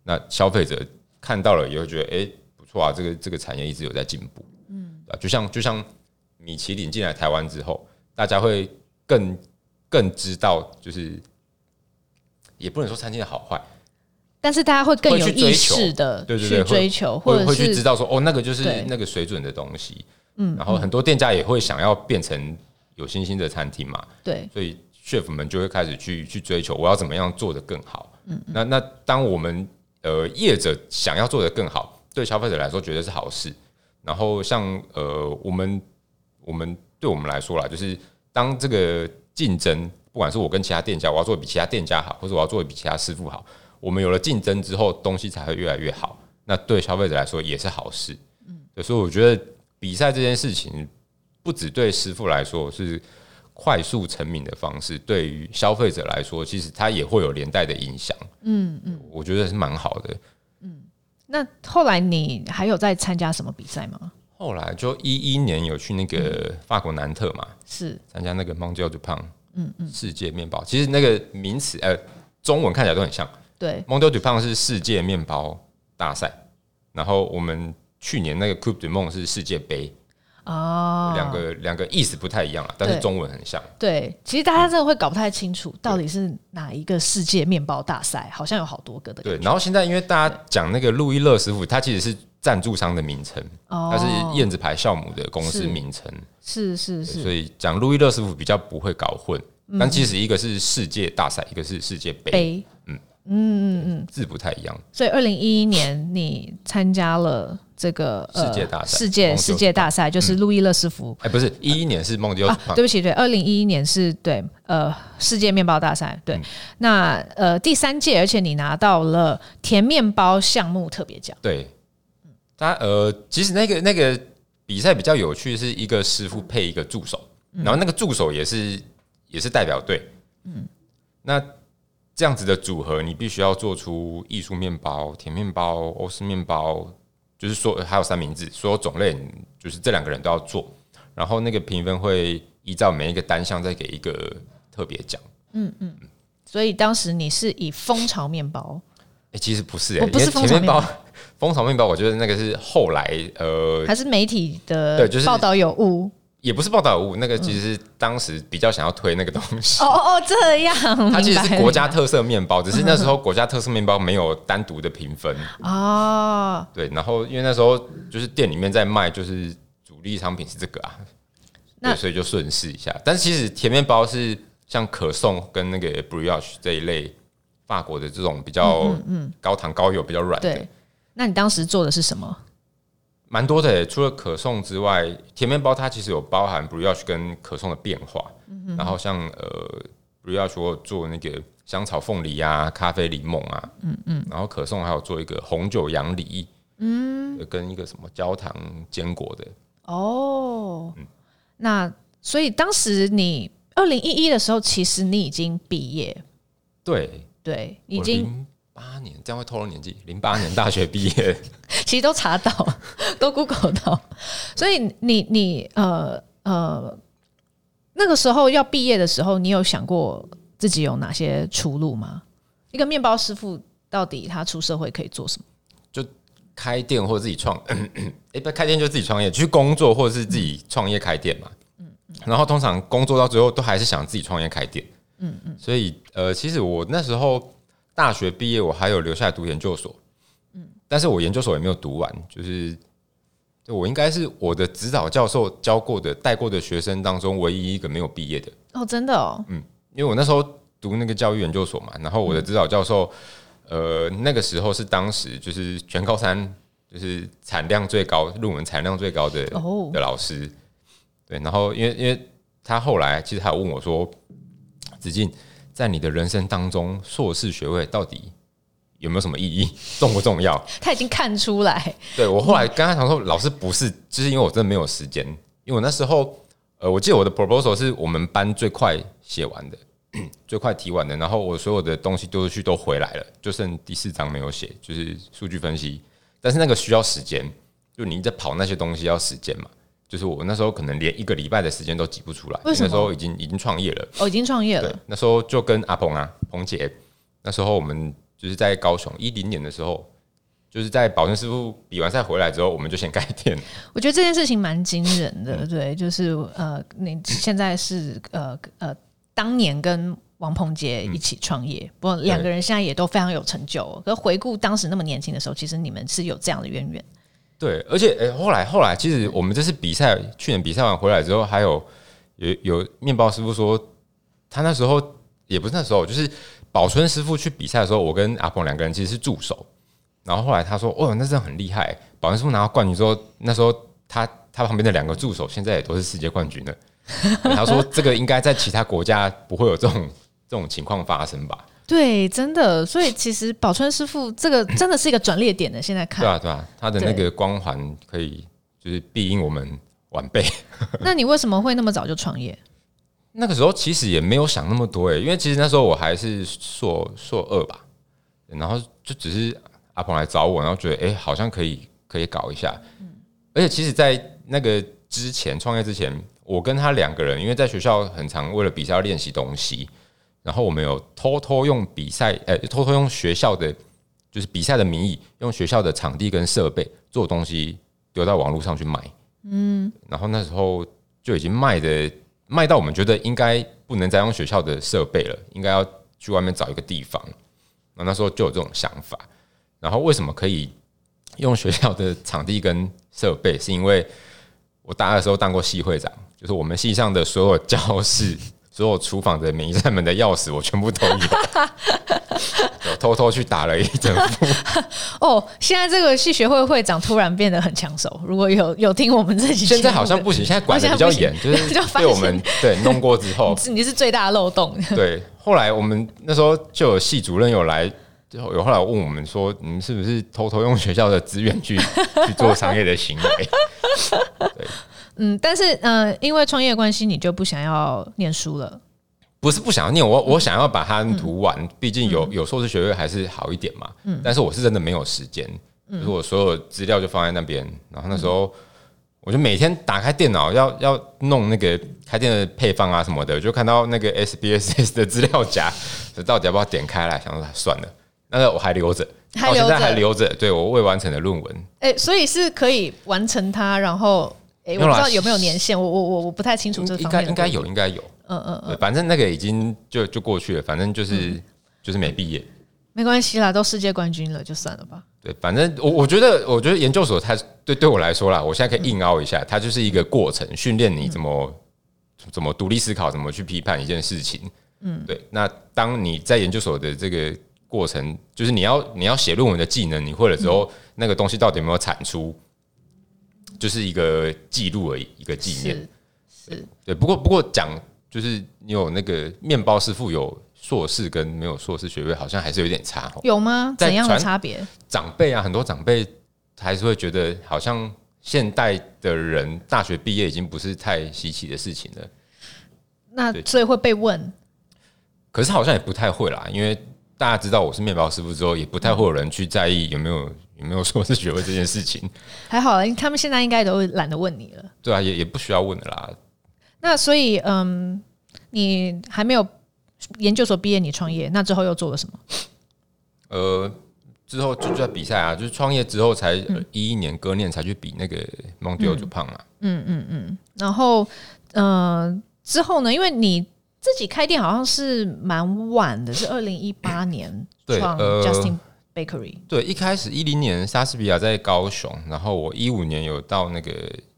那消费者看到了也会觉得，哎。哇，这个这个产业一直有在进步，嗯，啊就像就像米其林进来台湾之后，大家会更更知道，就是也不能说餐厅的好坏，但是大家会更有意识的对对去追求，或者会去知道说，哦，那个就是那个水准的东西，嗯，然后很多店家也会想要变成有星星的餐厅嘛，对，所以 chef 们就会开始去去追求，我要怎么样做的更好，嗯，那那当我们呃业者想要做的更好。对消费者来说，绝对是好事。然后像呃，我们我们对我们来说啦，就是当这个竞争，不管是我跟其他店家，我要做的比其他店家好，或者我要做的比其他师傅好，我们有了竞争之后，东西才会越来越好。那对消费者来说也是好事。嗯，所以我觉得比赛这件事情，不只对师傅来说是快速成名的方式，对于消费者来说，其实它也会有连带的影响。嗯嗯，我觉得是蛮好的。嗯，那后来你还有在参加什么比赛吗？后来就一一年有去那个法国南特嘛，是参加那个 Mondial du Pain，嗯嗯，世界面包。其实那个名词呃，中文看起来都很像。对，Mondial du Pain 是世界面包大赛，然后我们去年那个 Coupe du Monde 是世界杯。哦，两个两个意思不太一样啊，但是中文很像。对，其实大家真的会搞不太清楚，到底是哪一个世界面包大赛，好像有好多个的。对，然后现在因为大家讲那个路易乐师傅，他其实是赞助商的名称，他是燕子牌酵母的公司名称。是是是，所以讲路易乐师傅比较不会搞混。但其实一个是世界大赛，一个是世界杯。嗯嗯嗯嗯，字不太一样。所以二零一一年你参加了。这个世界大赛，世界世界大赛就是路易乐师福。哎，不是一一年是梦迪欧。对不起，对，二零一一年是对呃世界面包大赛。对，那呃第三届，而且你拿到了甜面包项目特别奖。对，他呃其实那个那个比赛比较有趣，是一个师傅配一个助手，然后那个助手也是也是代表队。嗯，那这样子的组合，你必须要做出艺术面包、甜面包、欧式面包。就是说，还有三明治，所有种类就是这两个人都要做，然后那个评分会依照每一个单项再给一个特别奖。嗯嗯，所以当时你是以蜂巢面包？哎、欸，其实不是、欸，哎，不是蜂巢面包。蜂巢面包，我觉得那个是后来呃，还是媒体的对，就是报道有误。也不是报道物，那个其实是当时比较想要推那个东西。哦哦，这样。它其实是国家特色面包，只是那时候国家特色面包没有单独的评分。哦。对，然后因为那时候就是店里面在卖，就是主力商品是这个啊，那所以就顺势一下。但是其实甜面包是像可颂跟那个 brioche 这一类法国的这种比较高糖高油比较软的。对。那你当时做的是什么？蛮多的，除了可颂之外，甜面包它其实有包含 brioche 跟可颂的变化。嗯、哼然后像呃 brioche 我做那个香草凤梨啊，咖啡柠檬啊，嗯嗯，然后可颂还有做一个红酒杨梨，嗯，跟一个什么焦糖坚果的。哦，嗯、那所以当时你二零一一的时候，其实你已经毕业，对对，已经。八年，这样会透露年纪。零八年大学毕业，其实都查到，都 Google 到。所以你你呃呃，那个时候要毕业的时候，你有想过自己有哪些出路吗？一个面包师傅到底他出社会可以做什么？就开店或者自己创，哎，不开店就自己创业，去工作或者是自己创业开店嘛。嗯嗯。然后通常工作到最后都还是想自己创业开店。嗯嗯。所以呃，其实我那时候。大学毕业，我还有留下来读研究所，嗯，但是我研究所也没有读完，就是，就我应该是我的指导教授教过的带过的学生当中唯一一个没有毕业的。哦，真的哦，嗯，因为我那时候读那个教育研究所嘛，然后我的指导教授，呃，那个时候是当时就是全高三就是产量最高、论文产量最高的的老师，对，然后因为因为他后来其实还有问我说，子敬。在你的人生当中，硕士学位到底有没有什么意义？重不重要？他已经看出来。对，我后来跟他讲说，老师不是，就是因为我真的没有时间。因为我那时候，呃，我记得我的 proposal 是我们班最快写完的，最快提完的。然后我所有的东西丢出去都回来了，就剩第四章没有写，就是数据分析。但是那个需要时间，就你在跑那些东西要时间嘛。就是我那时候可能连一个礼拜的时间都挤不出来，为什么？那时候已经已经创业了，哦，已经创业了。对，那时候就跟阿鹏啊，鹏姐，那时候我们就是在高雄一零年的时候，就是在宝顺师傅比完赛回来之后，我们就先开店。我觉得这件事情蛮惊人的，对，就是呃，你现在是呃呃，当年跟王鹏杰一起创业，不过两个人现在也都非常有成就。可回顾当时那么年轻的时候，其实你们是有这样的渊源。对，而且诶，后来后来，其实我们这次比赛，去年比赛完回来之后，还有有有面包师傅说，他那时候也不是那时候，就是宝春师傅去比赛的时候，我跟阿鹏两个人其实是助手。然后后来他说，哦，那真的很厉害。宝春师傅拿到冠军之后，那时候他他旁边的两个助手现在也都是世界冠军了。他说这个应该在其他国家不会有这种这种情况发生吧？对，真的。所以其实宝春师傅这个真的是一个转捩点的。现在看，对啊，对啊，他的那个光环可以就是庇荫我们晚辈。那你为什么会那么早就创业？那个时候其实也没有想那么多诶，因为其实那时候我还是硕硕二吧，然后就只是阿鹏来找我，然后觉得哎，好像可以可以搞一下。而且其实，在那个之前创业之前，我跟他两个人，因为在学校很常为了比赛要练习东西，然后我们有偷偷用比赛，哎，偷偷用学校的就是比赛的名义，用学校的场地跟设备做东西丢到网络上去卖。嗯，然后那时候就已经卖的。卖到我们觉得应该不能再用学校的设备了，应该要去外面找一个地方。那那时候就有这种想法。然后为什么可以用学校的场地跟设备？是因为我大二的时候当过系会长，就是我们系上的所有教室。所有厨房的每一扇门的钥匙，我全部都有，我偷偷去打了一整副。哦，现在这个系学会会长突然变得很抢手。如果有有听我们这集，现在好像不行，现在管的比较严，就是被我们对弄过之后，你是最大的漏洞。对，后来我们那时候就有系主任有来，有后来问我们说，你们是不是偷偷用学校的资源去去做商业的行为？对。嗯，但是嗯、呃，因为创业关系，你就不想要念书了？不是不想要念，我我想要把它读完，毕、嗯、竟有有硕士学位还是好一点嘛。嗯，但是我是真的没有时间，嗯、就是我所有资料就放在那边，然后那时候我就每天打开电脑要要弄那个开店的配方啊什么的，就看到那个 SBSS 的资料夹，这到底要不要点开来？想说算了，那个我还留着，到现在还留着，对我未完成的论文。哎、欸，所以是可以完成它，然后。哎，我不知道有没有年限，我我我我不太清楚这个。应该应该有，应该有。嗯嗯嗯，反正那个已经就就过去了，反正就是、嗯、就是没毕业，没关系啦，都世界冠军了，就算了吧。对，反正我我觉得，我觉得研究所它对对我来说啦，我现在可以硬凹一下，嗯、它就是一个过程，训练你怎么、嗯、怎么独立思考，怎么去批判一件事情。嗯，对。那当你在研究所的这个过程，就是你要你要写论文的技能，你会了之后，嗯、那个东西到底有没有产出？就是一个记录而已，一个纪念。是，是对。不过，不过讲就是你有那个面包师傅有硕士跟没有硕士学位，好像还是有点差。有吗？怎样的差别？长辈啊，很多长辈还是会觉得，好像现代的人大学毕业已经不是太稀奇的事情了。那所以会被问？可是好像也不太会啦，因为大家知道我是面包师傅之后，也不太会有人去在意有没有。有没有硕士学位这件事情？还好，他们现在应该都懒得问你了。对啊，也也不需要问的啦。那所以，嗯，你还没有研究所毕业，你创业，那之后又做了什么？呃，之后就在比赛啊，就是创业之后才一一年，隔年才去比那个蒙迪欧主胖嘛。嗯嗯嗯。然后，呃，之后呢？因为你自己开店好像是蛮晚的，是二零一八年创 Justin。Bakery 对，一开始一零年莎士比亚在高雄，然后我一五年有到那个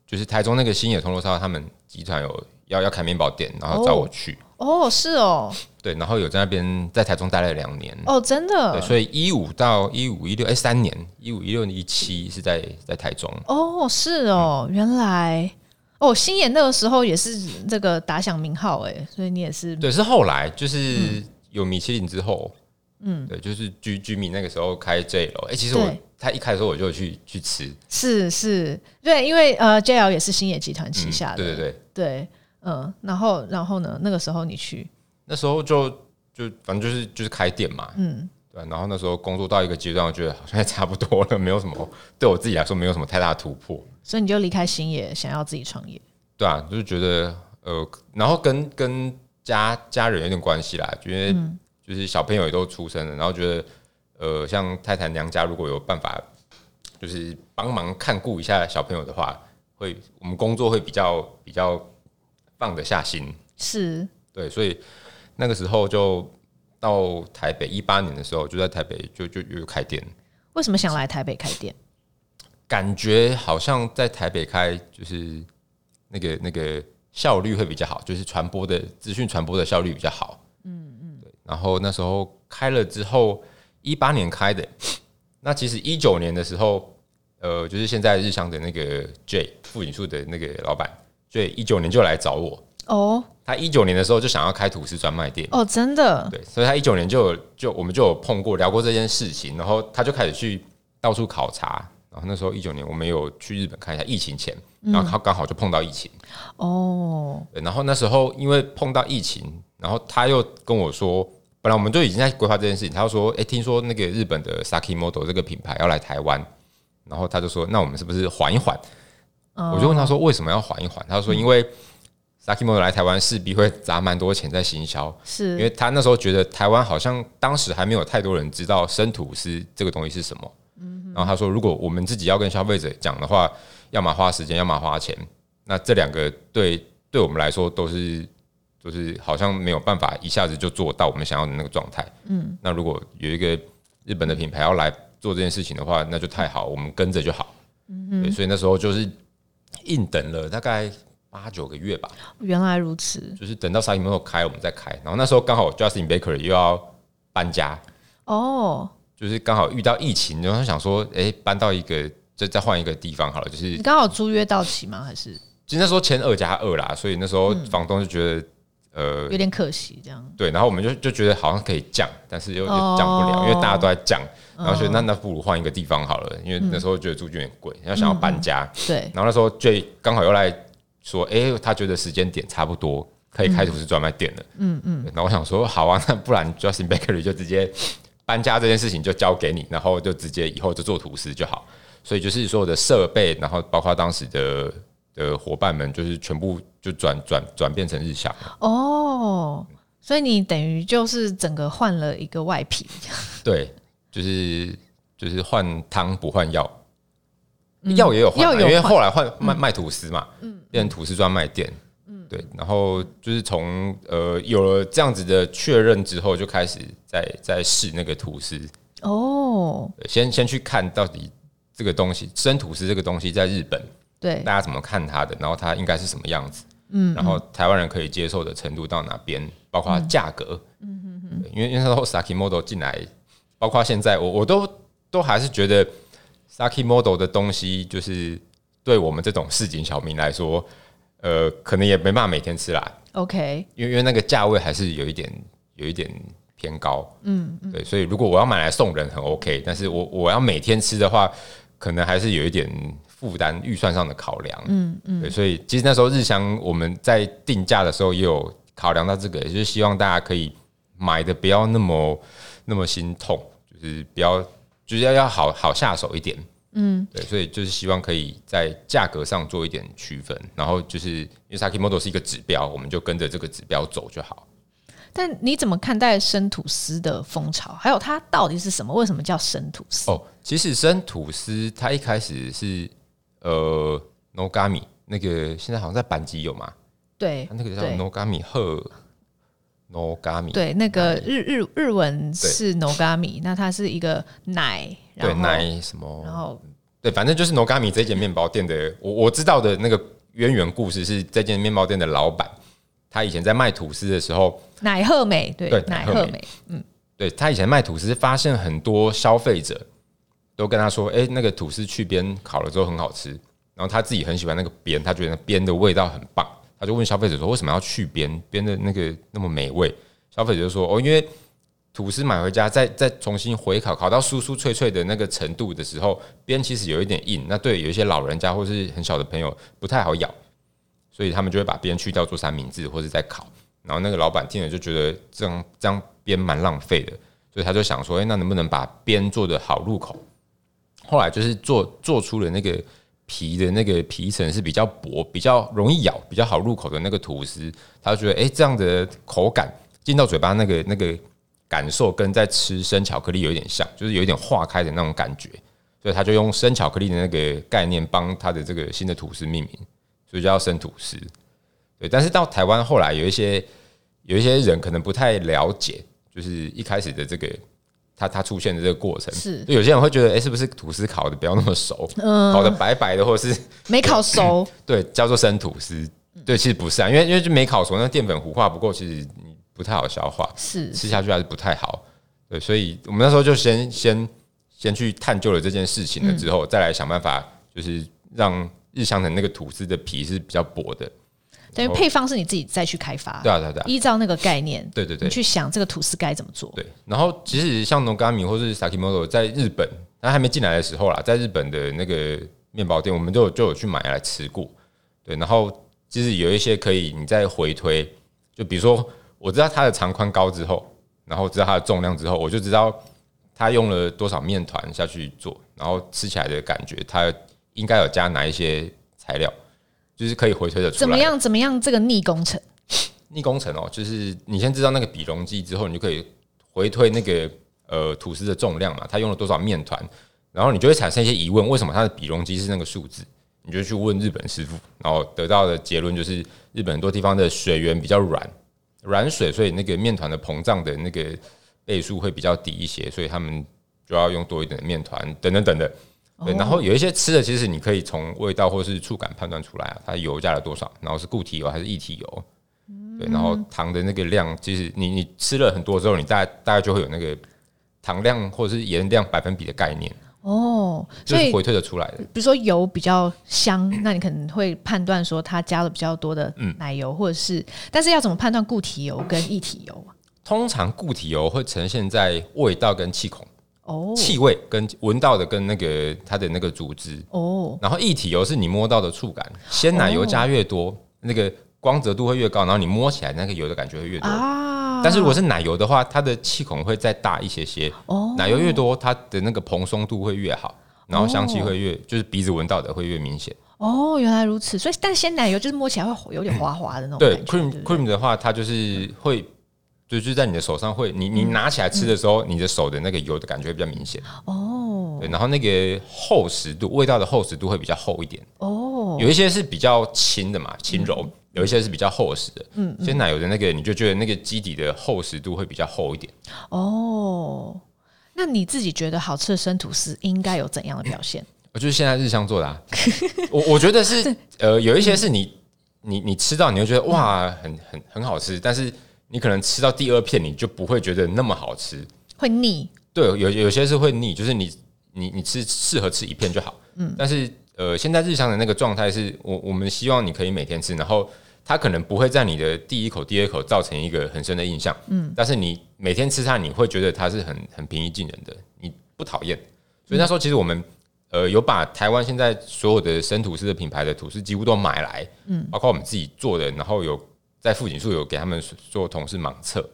就是台中那个新野铜锣烧，他们集团有要要开面包店，然后找我去。哦，哦，是哦，对，然后有在那边在台中待了两年。哦，真的。对，所以一五到一五一六，哎，三年，一五一六一七是在在台中。哦，是哦，嗯、原来哦，星野那个时候也是这个打响名号，哎，所以你也是。对，是后来就是有米其林之后。嗯。嗯，对，就是居居民那个时候开 JL，哎、欸，其实我他一开的时候我就去去吃，是是，对，因为呃 JL 也是星野集团旗下的，嗯、对对对。对，嗯，然后然后呢，那个时候你去，那时候就就反正就是就是开店嘛，嗯，对，然后那时候工作到一个阶段，我觉得好像也差不多了，没有什么对我自己来说没有什么太大的突破，所以你就离开新野，想要自己创业，对啊，就是觉得呃，然后跟跟家家人有点关系啦，觉得。嗯就是小朋友也都出生了，然后觉得，呃，像太太娘家如果有办法，就是帮忙看顾一下小朋友的话，会我们工作会比较比较放得下心。是，对，所以那个时候就到台北，一八年的时候就在台北就就又开店。为什么想来台北开店？感觉好像在台北开就是那个那个效率会比较好，就是传播的资讯传播的效率比较好。嗯嗯然后那时候开了之后，一八年开的。那其实一九年的时候，呃，就是现在日商的那个 J 富引树的那个老板，J 一九年就来找我。哦，他一九年的时候就想要开吐司专卖店。哦，真的。对，所以他一九年就有就我们就有碰过聊过这件事情，然后他就开始去到处考察。然后那时候一九年我们有去日本看一下，疫情前，然后他刚好就碰到疫情。哦、嗯，然后那时候因为碰到疫情，然后他又跟我说，本来我们就已经在规划这件事情。他就说，哎，听说那个日本的 Sakimoto 这个品牌要来台湾，然后他就说，那我们是不是缓一缓？哦、我就问他说，为什么要缓一缓？他说，因为 Sakimoto 来台湾势必会砸蛮多钱在行销，是因为他那时候觉得台湾好像当时还没有太多人知道生吐司这个东西是什么。然后他说，如果我们自己要跟消费者讲的话，要么花时间，要么花钱，那这两个对对我们来说都是，就是好像没有办法一下子就做到我们想要的那个状态。嗯，那如果有一个日本的品牌要来做这件事情的话，那就太好，我们跟着就好。嗯对，所以那时候就是硬等了大概八九个月吧。原来如此，就是等到 Sakimoto 开，我们再开。然后那时候刚好 Justin Bakery 又要搬家。哦。就是刚好遇到疫情，然后想说，哎、欸，搬到一个，再再换一个地方好了。就是你刚好租约到期吗？还是？其实那时候签二加二啦，所以那时候房东就觉得，嗯、呃，有点可惜这样。对，然后我们就就觉得好像可以降，但是又又降不了，哦、因为大家都在降，然后觉得那那不如换一个地方好了，因为那时候觉得租金有点贵，然后想要搬家。嗯、对。然后那时候最刚好又来说，哎、欸，他觉得时间点差不多，可以开吐司专卖店了。嗯嗯。然后我想说，好啊，那不然 Justin Bakery 就直接。搬家这件事情就交给你，然后就直接以后就做吐司就好。所以就是所有的设备，然后包括当时的的伙伴们，就是全部就转转转变成日向。哦，所以你等于就是整个换了一个外皮。对，就是就是换汤不换药，药也有换，因为后来换卖卖吐司嘛，嗯，变成吐司专卖店。对，然后就是从呃有了这样子的确认之后，就开始在在试那个吐司哦。先先去看到底这个东西生吐司这个东西在日本，对。大家怎么看它的，然后它应该是什么样子，嗯，然后台湾人可以接受的程度到哪边，包括价格，嗯嗯嗯，因为因为那时候 Saki Model 进来，包括现在我我都都还是觉得 Saki Model 的东西，就是对我们这种市井小民来说。呃，可能也没办法每天吃啦。OK，因为因为那个价位还是有一点有一点偏高。嗯，对，所以如果我要买来送人很 OK，但是我我要每天吃的话，可能还是有一点负担预算上的考量。嗯嗯，对，所以其实那时候日香我们在定价的时候也有考量到这个，也就是希望大家可以买的不要那么那么心痛，就是不要就是要要好好下手一点。嗯，对，所以就是希望可以在价格上做一点区分，然后就是因为 Saki Model 是一个指标，我们就跟着这个指标走就好。但你怎么看待生吐司的风潮？还有它到底是什么？为什么叫生吐司？哦，其实生吐司它一开始是呃 Nogami 那个，现在好像在板机有嘛？对，那个叫 Nogami 贺 Nogami，对，那个日日日文是 Nogami，那它是一个奶。对，奶什么？然后对，反正就是 Nogami 这间面包店的，我我知道的那个渊源故事是这间面包店的老板，他以前在卖吐司的时候，奶鹤美对，对奶鹤美，嗯，对他以前卖吐司，发现很多消费者都跟他说，哎，那个吐司去边烤了之后很好吃，然后他自己很喜欢那个边，他觉得那边的味道很棒，他就问消费者说，为什么要去边？边的那个那么美味？消费者就说，哦，因为。吐司买回家，再再重新回烤，烤到酥酥脆脆的那个程度的时候，边其实有一点硬，那对有一些老人家或是很小的朋友不太好咬，所以他们就会把边去掉做三明治或者再烤。然后那个老板听了就觉得这样这样边蛮浪费的，所以他就想说，哎，那能不能把边做的好入口？后来就是做做出了那个皮的那个皮层是比较薄、比较容易咬、比较好入口的那个吐司，他觉得，哎，这样的口感进到嘴巴那个那个。感受跟在吃生巧克力有一点像，就是有一点化开的那种感觉，所以他就用生巧克力的那个概念帮他的这个新的吐司命名，所以叫生吐司。对，但是到台湾后来有一些有一些人可能不太了解，就是一开始的这个他他出现的这个过程，是，有些人会觉得，哎，是不是吐司烤的不要那么熟，嗯，烤的白白的，或者是 没烤熟，对，叫做生吐司。对，其实不是啊，因为因为就没烤熟，那淀粉糊化不够，其实。不太好消化，是吃下去还是不太好，对，所以我们那时候就先先先去探究了这件事情了之后，嗯、再来想办法，就是让日香的那个吐司的皮是比较薄的。等于配方是你自己再去开发。对啊，对啊，对啊，依照那个概念，对对对，去想这个吐司该怎么做。对，然后其实像 Nogami 或是 Sakimoto 在日本，他还没进来的时候啦，在日本的那个面包店，我们就有就有去买来吃过。对，然后其实有一些可以你再回推，就比如说我知道它的长宽高之后，然后知道它的重量之后，我就知道它用了多少面团下去做，然后吃起来的感觉，它应该有加哪一些材料。就是可以回推的出来。怎么样？怎么样？这个逆工程？逆工程哦，就是你先知道那个比容积之后，你就可以回推那个呃吐司的重量嘛，它用了多少面团，然后你就会产生一些疑问，为什么它的比容积是那个数字？你就去问日本师傅，然后得到的结论就是日本很多地方的水源比较软，软水，所以那个面团的膨胀的那个倍数会比较低一些，所以他们就要用多一点的面团，等等等等。对，然后有一些吃的，其实你可以从味道或是触感判断出来啊，它油加了多少，然后是固体油还是液体油，对，然后糖的那个量，其实你你吃了很多之后，你大大概就会有那个糖量或者是盐量百分比的概念哦，所以回退的出来的。比如说油比较香，那你可能会判断说它加了比较多的奶油，或者是，但是要怎么判断固体油跟液体油？通常固体油会呈现在味道跟气孔。哦，气味跟闻到的跟那个它的那个组织哦，然后液体油是你摸到的触感，鲜奶油加越多，那个光泽度会越高，然后你摸起来那个油的感觉会越多啊。但是如果是奶油的话，它的气孔会再大一些些哦，奶油越多，它的那个蓬松度会越好，然后香气会越就是鼻子闻到的会越明显。哦，原来如此，所以但鲜奶油就是摸起来会有点滑滑的那种。对，cream cream 的话，它就是会。就是在你的手上会，你你拿起来吃的时候，你的手的那个油的感觉会比较明显哦。对，然后那个厚实度，味道的厚实度会比较厚一点哦。有一些是比较轻的嘛，轻柔；有一些是比较厚实的。嗯，鲜奶油的那个，你就觉得那个基底的厚实度会比较厚一点。哦，那你自己觉得好吃的生吐司应该有怎样的表现？我就是现在日香做的啊。我我觉得是 呃，有一些是你你你吃到你会觉得哇，很很很好吃，但是。你可能吃到第二片，你就不会觉得那么好吃，会腻。对，有有些是会腻，就是你你你吃适合吃一片就好。嗯，但是呃，现在日常的那个状态是我我们希望你可以每天吃，然后它可能不会在你的第一口、第二口造成一个很深的印象。嗯，但是你每天吃它，你会觉得它是很很平易近人的，你不讨厌。所以那时候其实我们呃有把台湾现在所有的生吐司的品牌的吐司几乎都买来，嗯，包括我们自己做的，然后有。在富锦树有给他们做同事盲测，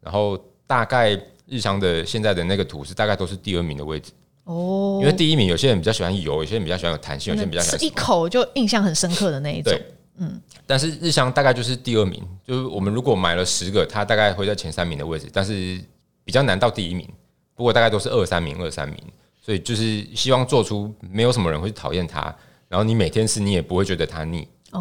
然后大概日香的现在的那个图是大概都是第二名的位置哦，因为第一名有些人比较喜欢油，有些人比较喜欢有弹性，有些人比较喜欢吃一口就印象很深刻的那一种。对，嗯，但是日香大概就是第二名，就是我们如果买了十个，它大概会在前三名的位置，但是比较难到第一名。不过大概都是二三名、二三名，所以就是希望做出没有什么人会讨厌它，然后你每天吃你也不会觉得它腻。哦，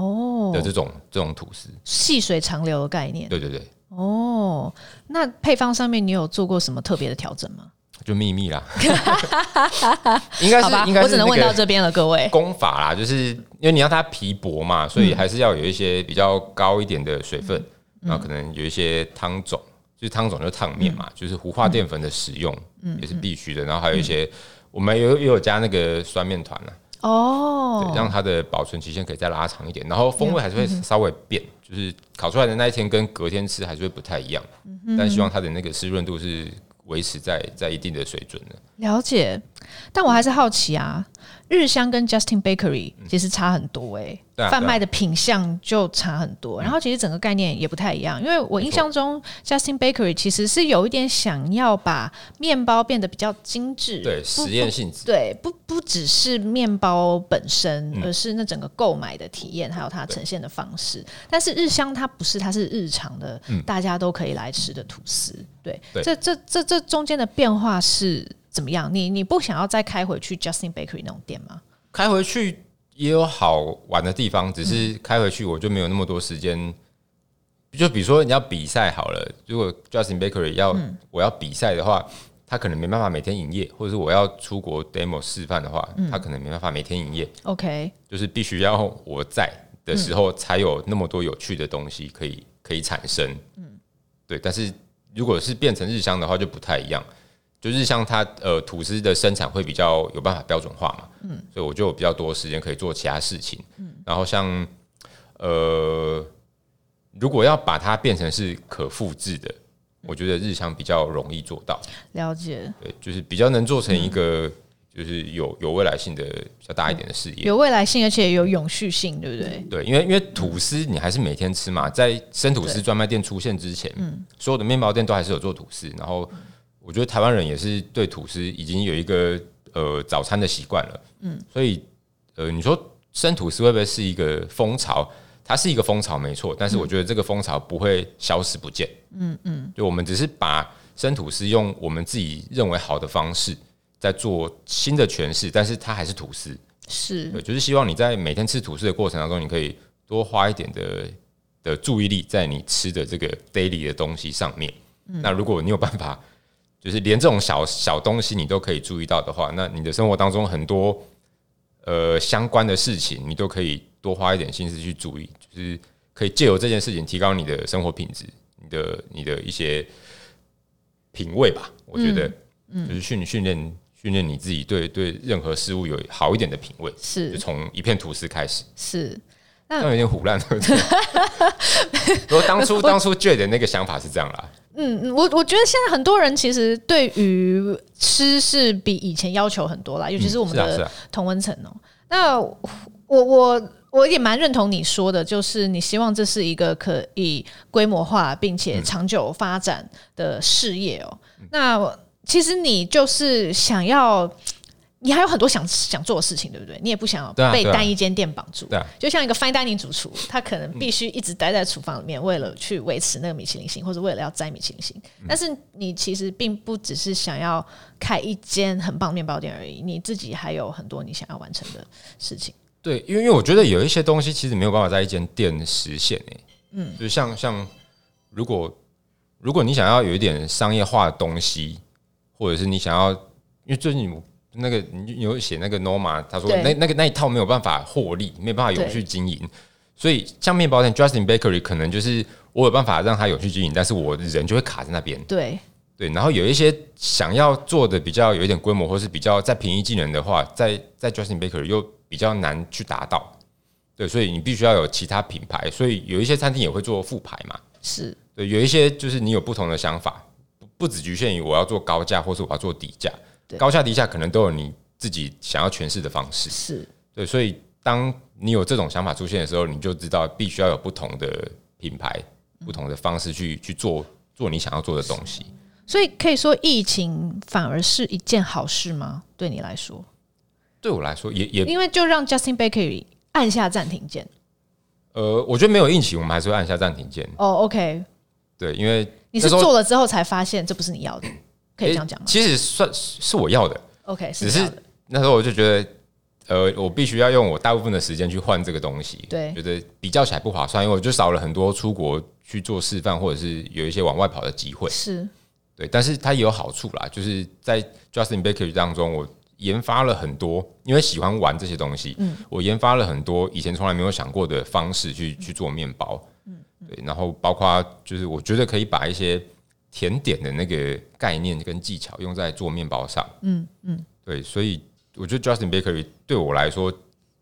的这种这种吐司，细水长流的概念。对对对。哦，那配方上面你有做过什么特别的调整吗？就秘密啦。应该是，应该是。我只能问到这边了，各位。功法啦，就是因为你要它皮薄嘛，所以还是要有一些比较高一点的水分，然后可能有一些汤种，就是汤种就是烫面嘛，就是糊化淀粉的使用，也是必须的。然后还有一些，我们有也有加那个酸面团哦，对，让它的保存期限可以再拉长一点，然后风味还是会稍微变，就是烤出来的那一天跟隔天吃还是会不太一样，但希望它的那个湿润度是维持在在一定的水准的。了解，但我还是好奇啊。日香跟 Justin Bakery 其实差很多哎、欸，贩卖的品相就差很多，然后其实整个概念也不太一样。因为我印象中 Justin Bakery 其实是有一点想要把面包变得比较精致，对，实验性质，对，不不只是面包本身，而是那整个购买的体验，还有它呈现的方式。但是日香它不是，它是日常的，大家都可以来吃的吐司。对，这这这这中间的变化是。怎么样？你你不想要再开回去 Justin Bakery 那种店吗？开回去也有好玩的地方，只是开回去我就没有那么多时间。嗯、就比如说你要比赛好了，如果 Justin Bakery 要、嗯、我要比赛的话，他可能没办法每天营业，或者是我要出国 demo 示范的话，他可能没办法每天营业。OK，就是必须要我在的时候才有那么多有趣的东西可以可以产生。嗯，对。但是如果是变成日香的话，就不太一样。就是像它呃吐司的生产会比较有办法标准化嘛，嗯，所以我就有比较多时间可以做其他事情，嗯，然后像呃如果要把它变成是可复制的，我觉得日商比较容易做到。了解，对，就是比较能做成一个就是有有未来性的比较大一点的事业，有未来性而且有永续性，对不对？对，因为因为吐司你还是每天吃嘛，在生吐司专卖店出现之前，嗯，所有的面包店都还是有做吐司，然后我觉得台湾人也是对吐司已经有一个呃早餐的习惯了，嗯，所以呃你说生吐司会不会是一个风潮？它是一个风潮，没错，但是我觉得这个风潮不会消失不见。嗯嗯，就我们只是把生吐司用我们自己认为好的方式在做新的诠释，但是它还是吐司。是，对，就是希望你在每天吃吐司的过程当中，你可以多花一点的的注意力在你吃的这个 daily 的东西上面。那如果你有办法，就是连这种小小东西你都可以注意到的话，那你的生活当中很多呃相关的事情，你都可以。多花一点心思去注意，就是可以借由这件事情提高你的生活品质，你的你的一些品味吧。我觉得，就是训训练训练你自己对对任何事物有好一点的品味，是就从一片吐司开始。是，那有点唬烂，对不果 当初当初 Jay 的那个想法是这样啦。嗯，我我觉得现在很多人其实对于吃是比以前要求很多啦，尤其是我们的同温层哦。那我我。我也蛮认同你说的，就是你希望这是一个可以规模化并且长久发展的事业哦。嗯、那其实你就是想要，你还有很多想想做的事情，对不对？你也不想要被单一间店绑住。对啊，就像一个 fine dining 主厨，他可能必须一直待在厨房里面，为了去维持那个米其林星，或者为了要摘米其林星。但是你其实并不只是想要开一间很棒面包店而已，你自己还有很多你想要完成的事情。对，因为因为我觉得有一些东西其实没有办法在一间店实现诶，嗯，就像像如果如果你想要有一点商业化的东西，或者是你想要，因为最近那个你有写那个 Norma，他说那那个那一套没有办法获利，没有办法永续经营，所以像面包店 Justin Bakery 可能就是我有办法让它永续经营，但是我人就会卡在那边，对。对，然后有一些想要做的比较有一点规模，或是比较在平易近人的话，在在 Justin Bakery 又比较难去达到，对，所以你必须要有其他品牌，所以有一些餐厅也会做副牌嘛，是。对，有一些就是你有不同的想法，不不只局限于我要做高价，或是我要做底价，高下低下可能都有你自己想要诠释的方式，是对，所以当你有这种想法出现的时候，你就知道必须要有不同的品牌，不同的方式去去做做你想要做的东西，所以可以说疫情反而是一件好事吗？对你来说？对我来说也也，因为就让 Justin Bakery 按下暂停键。呃，我觉得没有疫情，我们还是会按下暂停键。哦，OK。对，因为你是做了之后才发现这不是你要的，可以这样讲吗？其实算是我要的。OK，只是那时候我就觉得，呃，我必须要用我大部分的时间去换这个东西。对，觉得比较起来不划算，因为我就少了很多出国去做示范，或者是有一些往外跑的机会。是，对，但是它也有好处啦，就是在 Justin Bakery 当中我。研发了很多，因为喜欢玩这些东西，嗯，我研发了很多以前从来没有想过的方式去去做面包，嗯，对，然后包括就是我觉得可以把一些甜点的那个概念跟技巧用在做面包上，嗯嗯，对，所以我觉得 Justin Bakery 对我来说，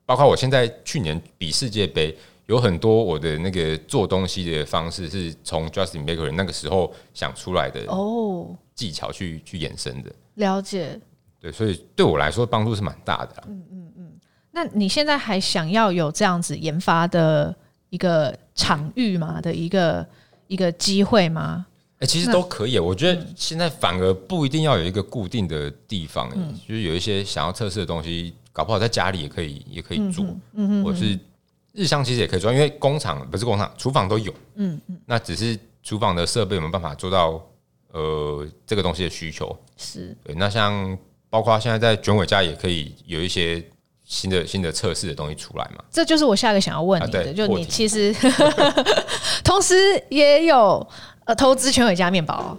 包括我现在去年比世界杯，有很多我的那个做东西的方式是从 Justin Bakery 那个时候想出来的哦，技巧去去衍生的，了解。对，所以对我来说帮助是蛮大的。嗯嗯嗯。那你现在还想要有这样子研发的一个场域吗？的一个一个机会吗？哎、欸，其实都可以。我觉得现在反而不一定要有一个固定的地方，嗯、就是有一些想要测试的东西，搞不好在家里也可以，也可以做。嗯哼，或者是日商其实也可以做，因为工厂不是工厂，厨房都有。嗯嗯。那只是厨房的设备有没有办法做到呃这个东西的需求？是对。那像。包括现在在卷尾家也可以有一些新的新的测试的东西出来嘛？这就是我下一个想要问你的，啊、就你其实 同时也有呃投资全伟家面包，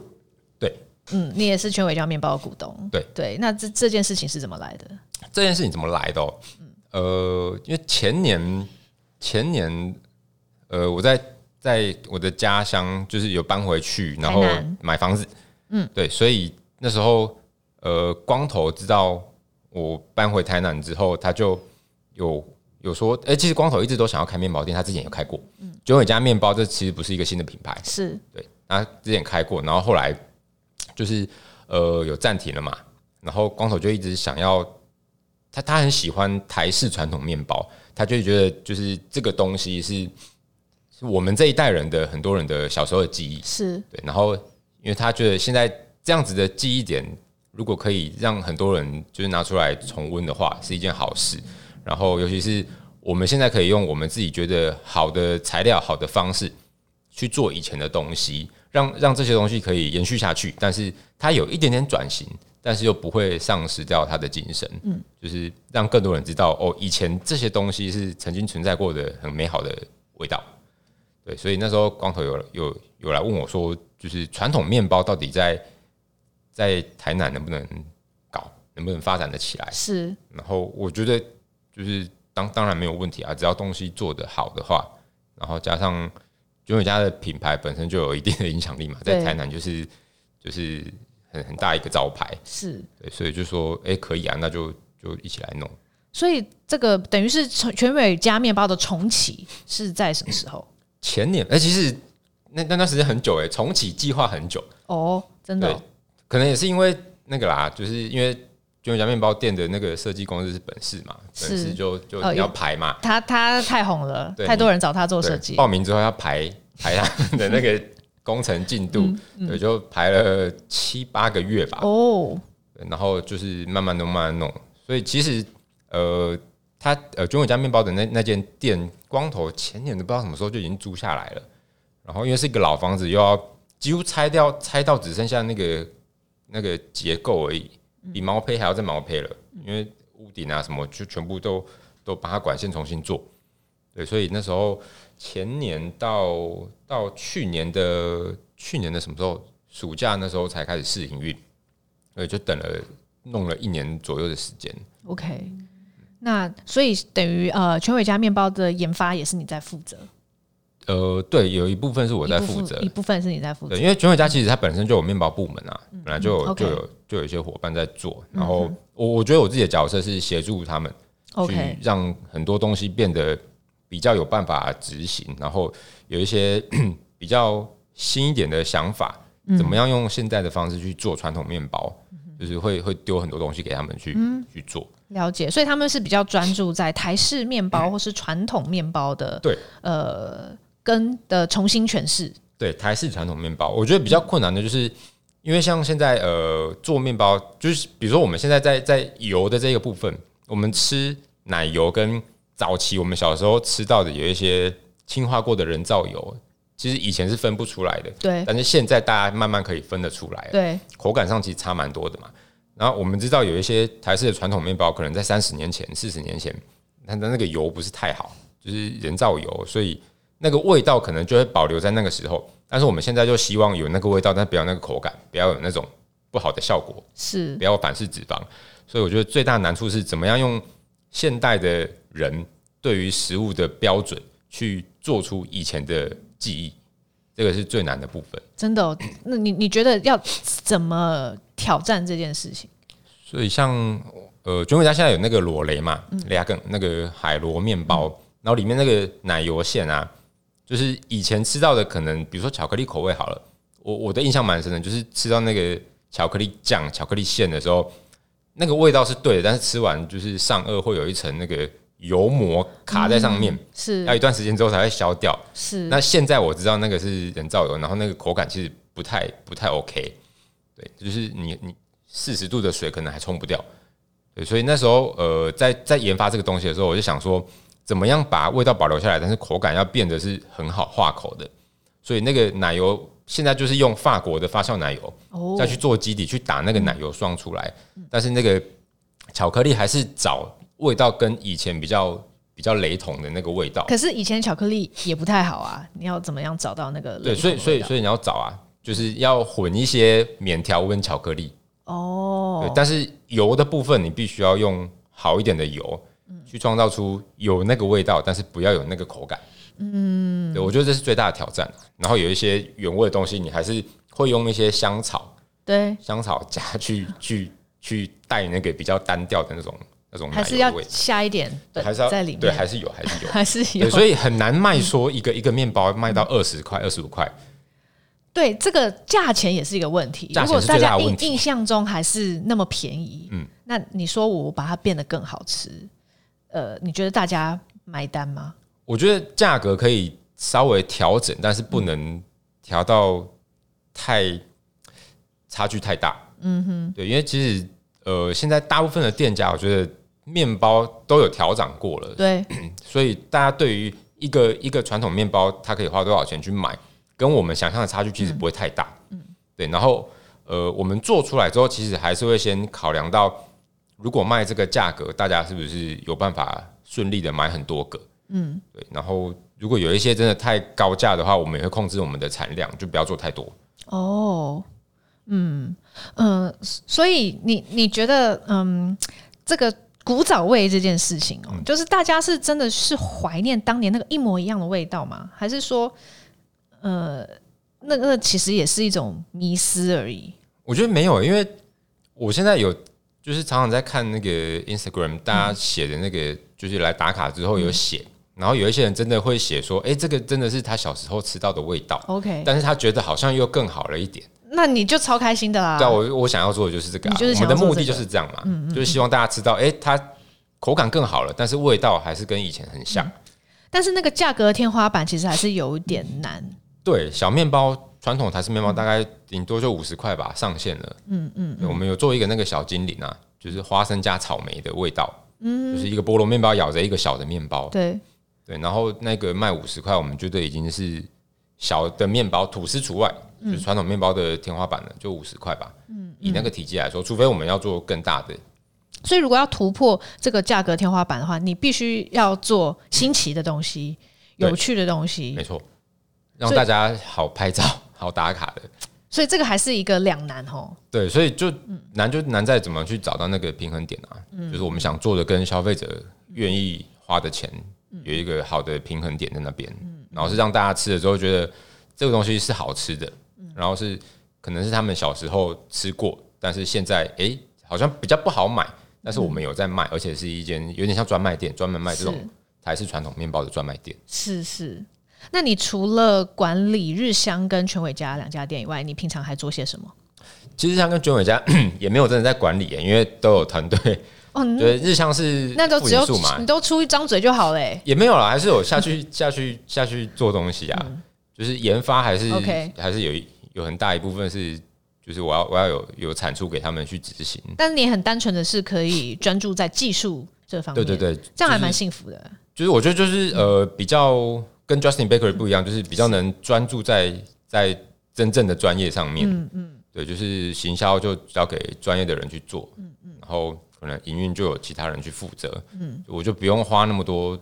对，嗯，你也是全伟家面包的股东，对对。那这这件事情是怎么来的？这件事情怎么来的、哦？呃，因为前年前年呃我在在我的家乡就是有搬回去，然后买房子，嗯，对，所以那时候。呃，光头知道我搬回台南之后，他就有有说，哎、欸，其实光头一直都想要开面包店，他之前有开过。嗯，九尾家面包这其实不是一个新的品牌，是对，他之前开过，然后后来 就是呃有暂停了嘛，然后光头就一直想要，他他很喜欢台式传统面包，他就觉得就是这个东西是是我们这一代人的很多人的小时候的记忆，是对，然后因为他觉得现在这样子的记忆点，如果可以让很多人就是拿出来重温的话，是一件好事。然后，尤其是我们现在可以用我们自己觉得好的材料、好的方式去做以前的东西，让让这些东西可以延续下去。但是它有一点点转型，但是又不会丧失掉它的精神。嗯，就是让更多人知道哦，以前这些东西是曾经存在过的很美好的味道。对，所以那时候光头有有有来问我说，就是传统面包到底在在台南能不能搞，能不能发展的起来？是。然后我觉得。就是当当然没有问题啊，只要东西做得好的话，然后加上九尾家的品牌本身就有一定的影响力嘛，在台南就是就是很很大一个招牌，是对，所以就说哎、欸、可以啊，那就就一起来弄。所以这个等于是全尾家面包的重启是在什么时候？前年哎、欸，其实那那段时间很久哎、欸，重启计划很久哦，真的、哦，可能也是因为那个啦，就是因为。九尾家面包店的那个设计公司是本市嘛，本市就就你要排嘛，他他太红了，太多人找他做设计，报名之后要排排他的那个工程进度，对，就排了七八个月吧。哦，然后就是慢慢弄，慢慢弄。所以其实呃，他呃九尾家面包的那那间店，光头前年都不知道什么时候就已经租下来了。然后因为是一个老房子，又要几乎拆掉，拆到只剩下那个那个结构而已。比毛坯还要再毛坯了，因为屋顶啊什么就全部都都把它管线重新做，对，所以那时候前年到到去年的去年的什么时候暑假那时候才开始试营运，所以就等了弄了一年左右的时间。OK，那所以等于呃全伟家面包的研发也是你在负责。呃，对，有一部分是我在负责，一部分是你在负责。对，因为全尾家其实它本身就有面包部门啊，本来就有就有就有一些伙伴在做。然后我我觉得我自己的角色是协助他们，去让很多东西变得比较有办法执行，然后有一些 比较新一点的想法，怎么样用现在的方式去做传统面包，就是会会丢很多东西给他们去去做。了解，所以他们是比较专注在台式面包或是传统面包的，对，呃。跟的重新诠释，对台式传统面包，我觉得比较困难的就是，因为像现在呃做面包，就是比如说我们现在在在油的这个部分，我们吃奶油跟早期我们小时候吃到的有一些氢化过的人造油，其实以前是分不出来的，对，但是现在大家慢慢可以分得出来，对，口感上其实差蛮多的嘛。然后我们知道有一些台式的传统面包，可能在三十年前、四十年前，它的那个油不是太好，就是人造油，所以。那个味道可能就会保留在那个时候，但是我们现在就希望有那个味道，但不要那个口感，不要有那种不好的效果，是不要反式脂肪。所以我觉得最大的难处是怎么样用现代的人对于食物的标准去做出以前的记忆，这个是最难的部分。真的哦？那你你觉得要怎么挑战这件事情？所以像呃，全尾家现在有那个裸雷嘛，雷亚根那个海螺面包，嗯、然后里面那个奶油馅啊。就是以前吃到的，可能比如说巧克力口味好了，我我的印象蛮深的，就是吃到那个巧克力酱、巧克力馅的时候，那个味道是对的，但是吃完就是上颚会有一层那个油膜卡在上面，嗯、是要一段时间之后才会消掉。是那现在我知道那个是人造油，然后那个口感其实不太不太 OK，对，就是你你四十度的水可能还冲不掉，对，所以那时候呃在在研发这个东西的时候，我就想说。怎么样把味道保留下来，但是口感要变得是很好化口的，所以那个奶油现在就是用法国的发酵奶油再去做基底去打那个奶油霜出来，但是那个巧克力还是找味道跟以前比较比较雷同的那个味道。可是以前巧克力也不太好啊，你要怎么样找到那个？对，所以所以所以你要找啊，就是要混一些免调温巧克力哦。对，但是油的部分你必须要用好一点的油。去创造出有那个味道，但是不要有那个口感。嗯，对，我觉得这是最大的挑战。然后有一些原味的东西，你还是会用一些香草，对，香草加去去去带那个比较单调的那种那种奶还是要下一点本还是要在里面，对，还是有，还是有，还是有对，。所以很难卖说一个一个面包卖到二十块、二十五块。对，这个价钱也是一个问题。如果大家印印象中还是那么便宜，嗯，那你说我把它变得更好吃，呃，你觉得大家买单吗？我觉得价格可以稍微调整，但是不能调到太差距太大。嗯哼，对，因为其实呃，现在大部分的店家，我觉得面包都有调涨过了，对，所以大家对于一个一个传统面包，它可以花多少钱去买，跟我们想象的差距其实不会太大。嗯，对，然后呃，我们做出来之后，其实还是会先考量到，如果卖这个价格，大家是不是有办法顺利的买很多个？嗯，对，然后如果有一些真的太高价的话，我们也会控制我们的产量，就不要做太多。哦，嗯嗯、呃，所以你你觉得，嗯，这个古早味这件事情哦，嗯就是大家是真的是怀念当年那个一模一样的味道吗？还是说，呃，那那其实也是一种迷失而已？我觉得没有，因为我现在有就是常常在看那个 Instagram，大家写的那个就是来打卡之后有写，然后有一些人真的会写说，哎，这个真的是他小时候吃到的味道。OK，但是他觉得好像又更好了一点。那你就超开心的啦！对啊，我我想要做的就是这个、啊，你就是我们的目的就是这样嘛，就是希望大家吃到，哎、它口感更好了，但是味道还是跟以前很像。但是那个价格天花板其实还是有一点难。对，小面包传统台式面包大概顶多就五十块吧，上限了。嗯嗯，我们有做一个那个小精灵啊，就是花生加草莓的味道，嗯，就是一个菠萝面包咬着一个小的面包，对对，然后那个卖五十块，我们觉得已经是小的面包，吐司除外。就是传统面包的天花板了，就五十块吧。嗯，以那个体积来说，除非我们要做更大的。所以如果要突破这个价格天花板的话，你必须要做新奇的东西、有趣的东西。没错，让大家好拍照、好打卡的。所以这个还是一个两难哦。对，所以就难就难在怎么去找到那个平衡点啊。就是我们想做的跟消费者愿意花的钱有一个好的平衡点在那边，然后是让大家吃了之后觉得这个东西是好吃的。然后是可能是他们小时候吃过，但是现在哎、欸、好像比较不好买，但是我们有在卖，而且是一间有点像专卖店，专门卖这种台式传统面包的专卖店。是是，那你除了管理日香跟全伟家两家店以外，你平常还做些什么？其实日香跟全伟家 也没有真的在管理，因为都有团队。哦，对，日香是那都只有嘛，你都出一张嘴就好嘞。也没有啦，还是有下去 下去下去做东西啊，嗯、就是研发还是 OK，还是有一。有很大一部分是，就是我要我要有有产出给他们去执行。但是你很单纯的是可以专注在技术这方面，对对对，这样还蛮幸福的。就是我觉得就是呃比较跟 Justin Bakery 不一样，就是比较能专注在在真正的专业上面。嗯嗯，对，就是行销就交给专业的人去做。嗯嗯，然后可能营运就有其他人去负责。嗯，我就不用花那么多，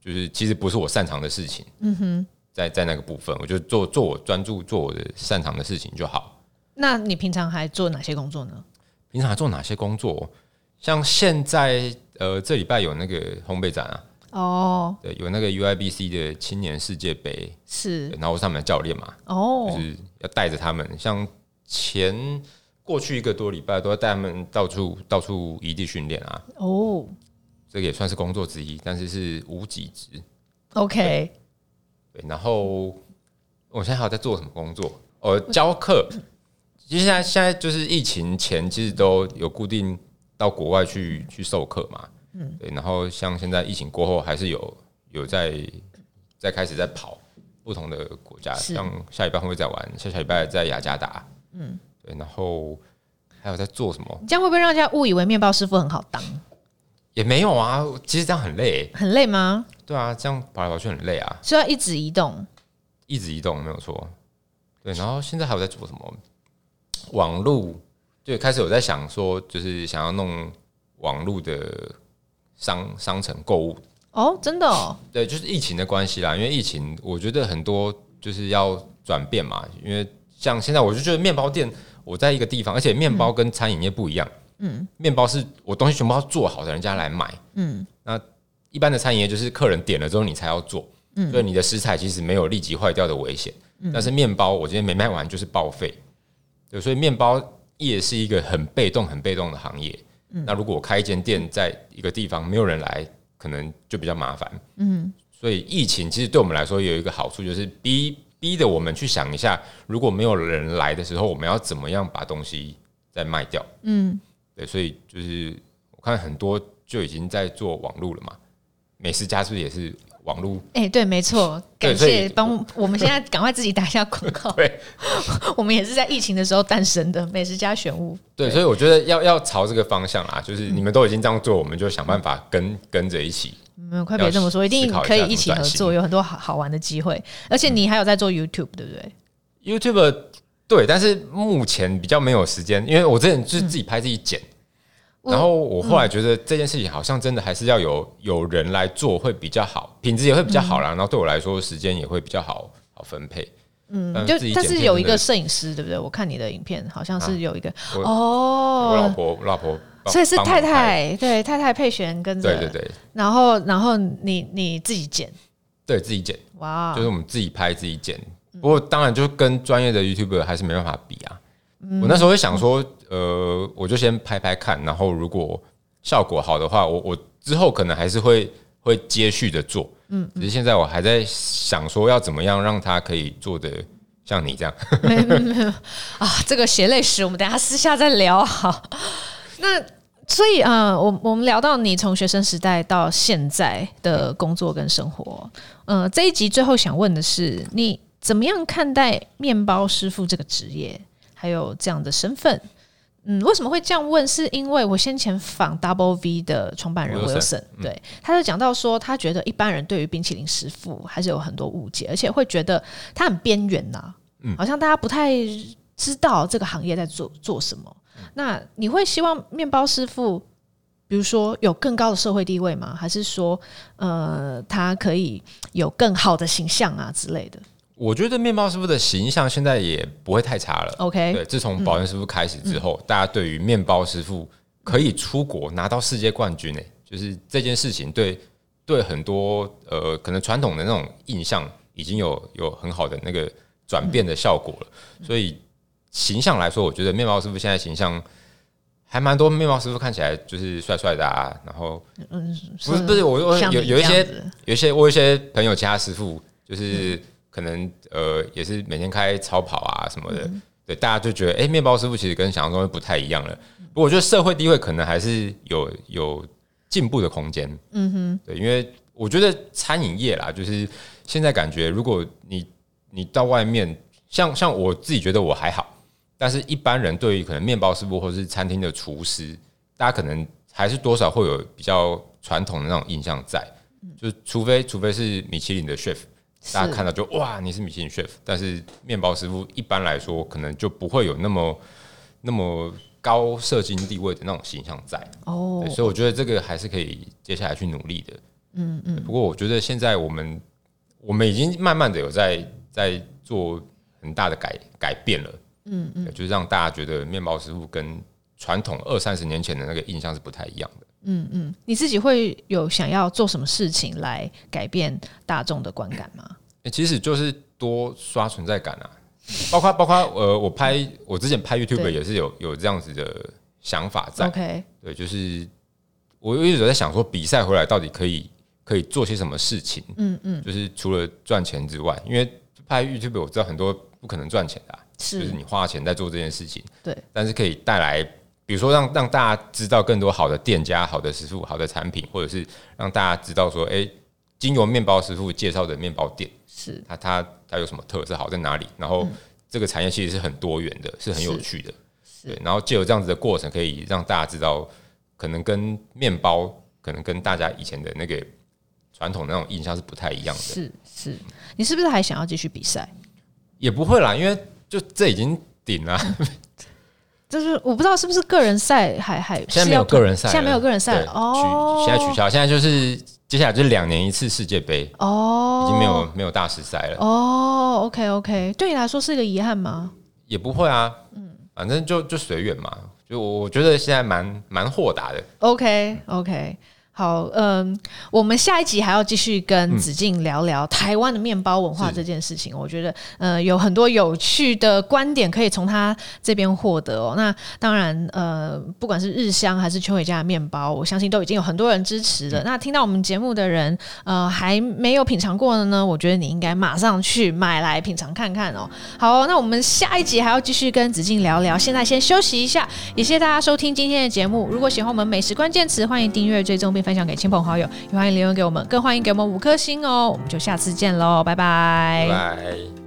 就是其实不是我擅长的事情。嗯哼。在在那个部分，我就做做我专注做我的擅长的事情就好。那你平常还做哪些工作呢？平常还做哪些工作？像现在呃，这礼拜有那个烘焙展啊。哦。对，有那个 UIBC 的青年世界杯是，然后我是他们的教练嘛。哦。就是要带着他们，像前过去一个多礼拜都要带他们到处到处异地训练啊。哦。这个也算是工作之一，但是是无给职。OK。对，然后我现在还有在做什么工作？呃，教课。其实现在现在就是疫情前，其实都有固定到国外去去授课嘛。嗯，对。然后像现在疫情过后，还是有有在在开始在跑不同的国家，像下礼拜会再玩，下下礼拜在雅加达。嗯，对。然后还有在做什么？这样会不会让人家误以为面包师傅很好当？也没有啊，其实这样很累。很累吗？对啊，这样跑来跑去很累啊，所以要一直移动，一直移动没有错。对，然后现在还有在做什么？网路，就开始有在想说，就是想要弄网路的商商城购物。哦，真的哦？对，就是疫情的关系啦，因为疫情，我觉得很多就是要转变嘛。因为像现在，我就觉得面包店，我在一个地方，而且面包跟餐饮业不一样。嗯，面包是我东西全部要做好的，人家来买。嗯，那。一般的餐饮业就是客人点了之后你才要做，嗯，所以你的食材其实没有立即坏掉的危险，嗯，但是面包我今天没卖完就是报废，对，所以面包业是一个很被动、很被动的行业，嗯，那如果我开一间店在一个地方没有人来，可能就比较麻烦。嗯，所以疫情其实对我们来说有一个好处，就是逼逼的我们去想一下，如果没有人来的时候，我们要怎么样把东西再卖掉？嗯，对，所以就是我看很多就已经在做网路了嘛，美食家是不是也是？网络哎，对，没错，感谢帮我们现在赶快自己打一下广告。对，我们也是在疫情的时候诞生的美食家选物。对，所以我觉得要要朝这个方向啦，就是你们都已经这样做，我们就想办法跟跟着一起。没有，快别这么说，一定可以一起合作，有很多好好玩的机会。而且你还有在做 YouTube，对不对？YouTube 对，但是目前比较没有时间，因为我之前就是自己拍自己剪。然后我后来觉得这件事情好像真的还是要有有人来做会比较好，品质也会比较好啦。然后对我来说时间也会比较好好分配。嗯，就但是有一个摄影师对不对？我看你的影片好像是有一个哦，我老婆老婆，所以是太太对太太佩璇跟着对对对，然后然后你你自己剪，对自己剪哇，就是我们自己拍自己剪。不过当然就跟专业的 YouTuber 还是没办法比啊。我那时候会想说。呃，我就先拍拍看，然后如果效果好的话，我我之后可能还是会会接续的做，嗯，只是现在我还在想说要怎么样让他可以做的像你这样，没有没有。啊，这个血泪史我们等下私下再聊。好。那所以啊，我我们聊到你从学生时代到现在的工作跟生活，呃，这一集最后想问的是，你怎么样看待面包师傅这个职业，还有这样的身份？嗯，为什么会这样问？是因为我先前访 Double V 的创办人 Wilson，对，他就讲到说，他觉得一般人对于冰淇淋师傅还是有很多误解，而且会觉得他很边缘呐，嗯，好像大家不太知道这个行业在做做什么。那你会希望面包师傅，比如说有更高的社会地位吗？还是说，呃，他可以有更好的形象啊之类的？我觉得面包师傅的形象现在也不会太差了。OK，对，自从宝元师傅开始之后，嗯、大家对于面包师傅可以出国拿到世界冠军，呢，就是这件事情对对很多呃可能传统的那种印象已经有有很好的那个转变的效果了。嗯、所以形象来说，我觉得面包师傅现在形象还蛮多。面包师傅看起来就是帅帅的啊，然后嗯，不是不是，我有有一些有一些我有一些朋友，其他师傅就是。嗯可能呃也是每天开超跑啊什么的，嗯、对，大家就觉得哎，面包师傅其实跟想象中会不太一样了。不过我觉得社会地位可能还是有有进步的空间。嗯哼，对，因为我觉得餐饮业啦，就是现在感觉，如果你你到外面，像像我自己觉得我还好，但是一般人对于可能面包师傅或者是餐厅的厨师，大家可能还是多少会有比较传统的那种印象在，就是除非除非是米其林的 chef。大家看到就哇，你是米其林 chef，但是面包师傅一般来说可能就不会有那么那么高社经地位的那种形象在哦，所以我觉得这个还是可以接下来去努力的。嗯嗯。不过我觉得现在我们我们已经慢慢的有在在做很大的改改变了。嗯嗯，就是让大家觉得面包师傅跟传统二三十年前的那个印象是不太一样的。嗯嗯，你自己会有想要做什么事情来改变大众的观感吗？欸，其实就是多刷存在感啊，包括包括呃，我拍我之前拍 YouTube 也是有有这样子的想法在。OK，对，就是我一直在想说，比赛回来到底可以可以做些什么事情？嗯嗯，就是除了赚钱之外，因为拍 YouTube 我知道很多不可能赚钱的，是就是你花钱在做这件事情，对，但是可以带来。比如说让，让让大家知道更多好的店家、好的师傅、好的产品，或者是让大家知道说，哎、欸，经由面包师傅介绍的面包店，是它它它有什么特色，好在哪里？然后这个产业其实是很多元的，是很有趣的，对。然后借由这样子的过程，可以让大家知道，可能跟面包，可能跟大家以前的那个传统那种印象是不太一样的。是是，你是不是还想要继续比赛？也不会啦，因为就这已经顶了。就是我不知道是不是个人赛还还现在没有个人赛，现在没有个人赛哦，现在取消，现在就是接下来就是两年一次世界杯哦，已经没有没有大师赛了哦。OK OK，对你来说是一个遗憾吗？也不会啊，嗯，反正就就随缘嘛。就我我觉得现在蛮蛮豁达的。OK OK，好，嗯，我们下一集还要继续跟子敬聊聊台湾的面包文化这件事情。我觉得，呃，有很多有趣的观点可以从他这边获得哦。那当然，呃，不管是日香还是秋伟家的面包，我相信都已经有很多人支持了。那听到我们节目的人，呃，还没有品尝过的呢，我觉得你应该马上去买来品尝看看哦。好，那我们下一集还要继续跟子敬聊聊。现在先休息一下，也谢谢大家收听今天的节目。如果喜欢我们美食关键词，欢迎订阅、追踪并分享给亲朋好友，也欢迎留言给我们，更欢迎给我们五颗星哦！我们就下次见喽，拜拜。拜。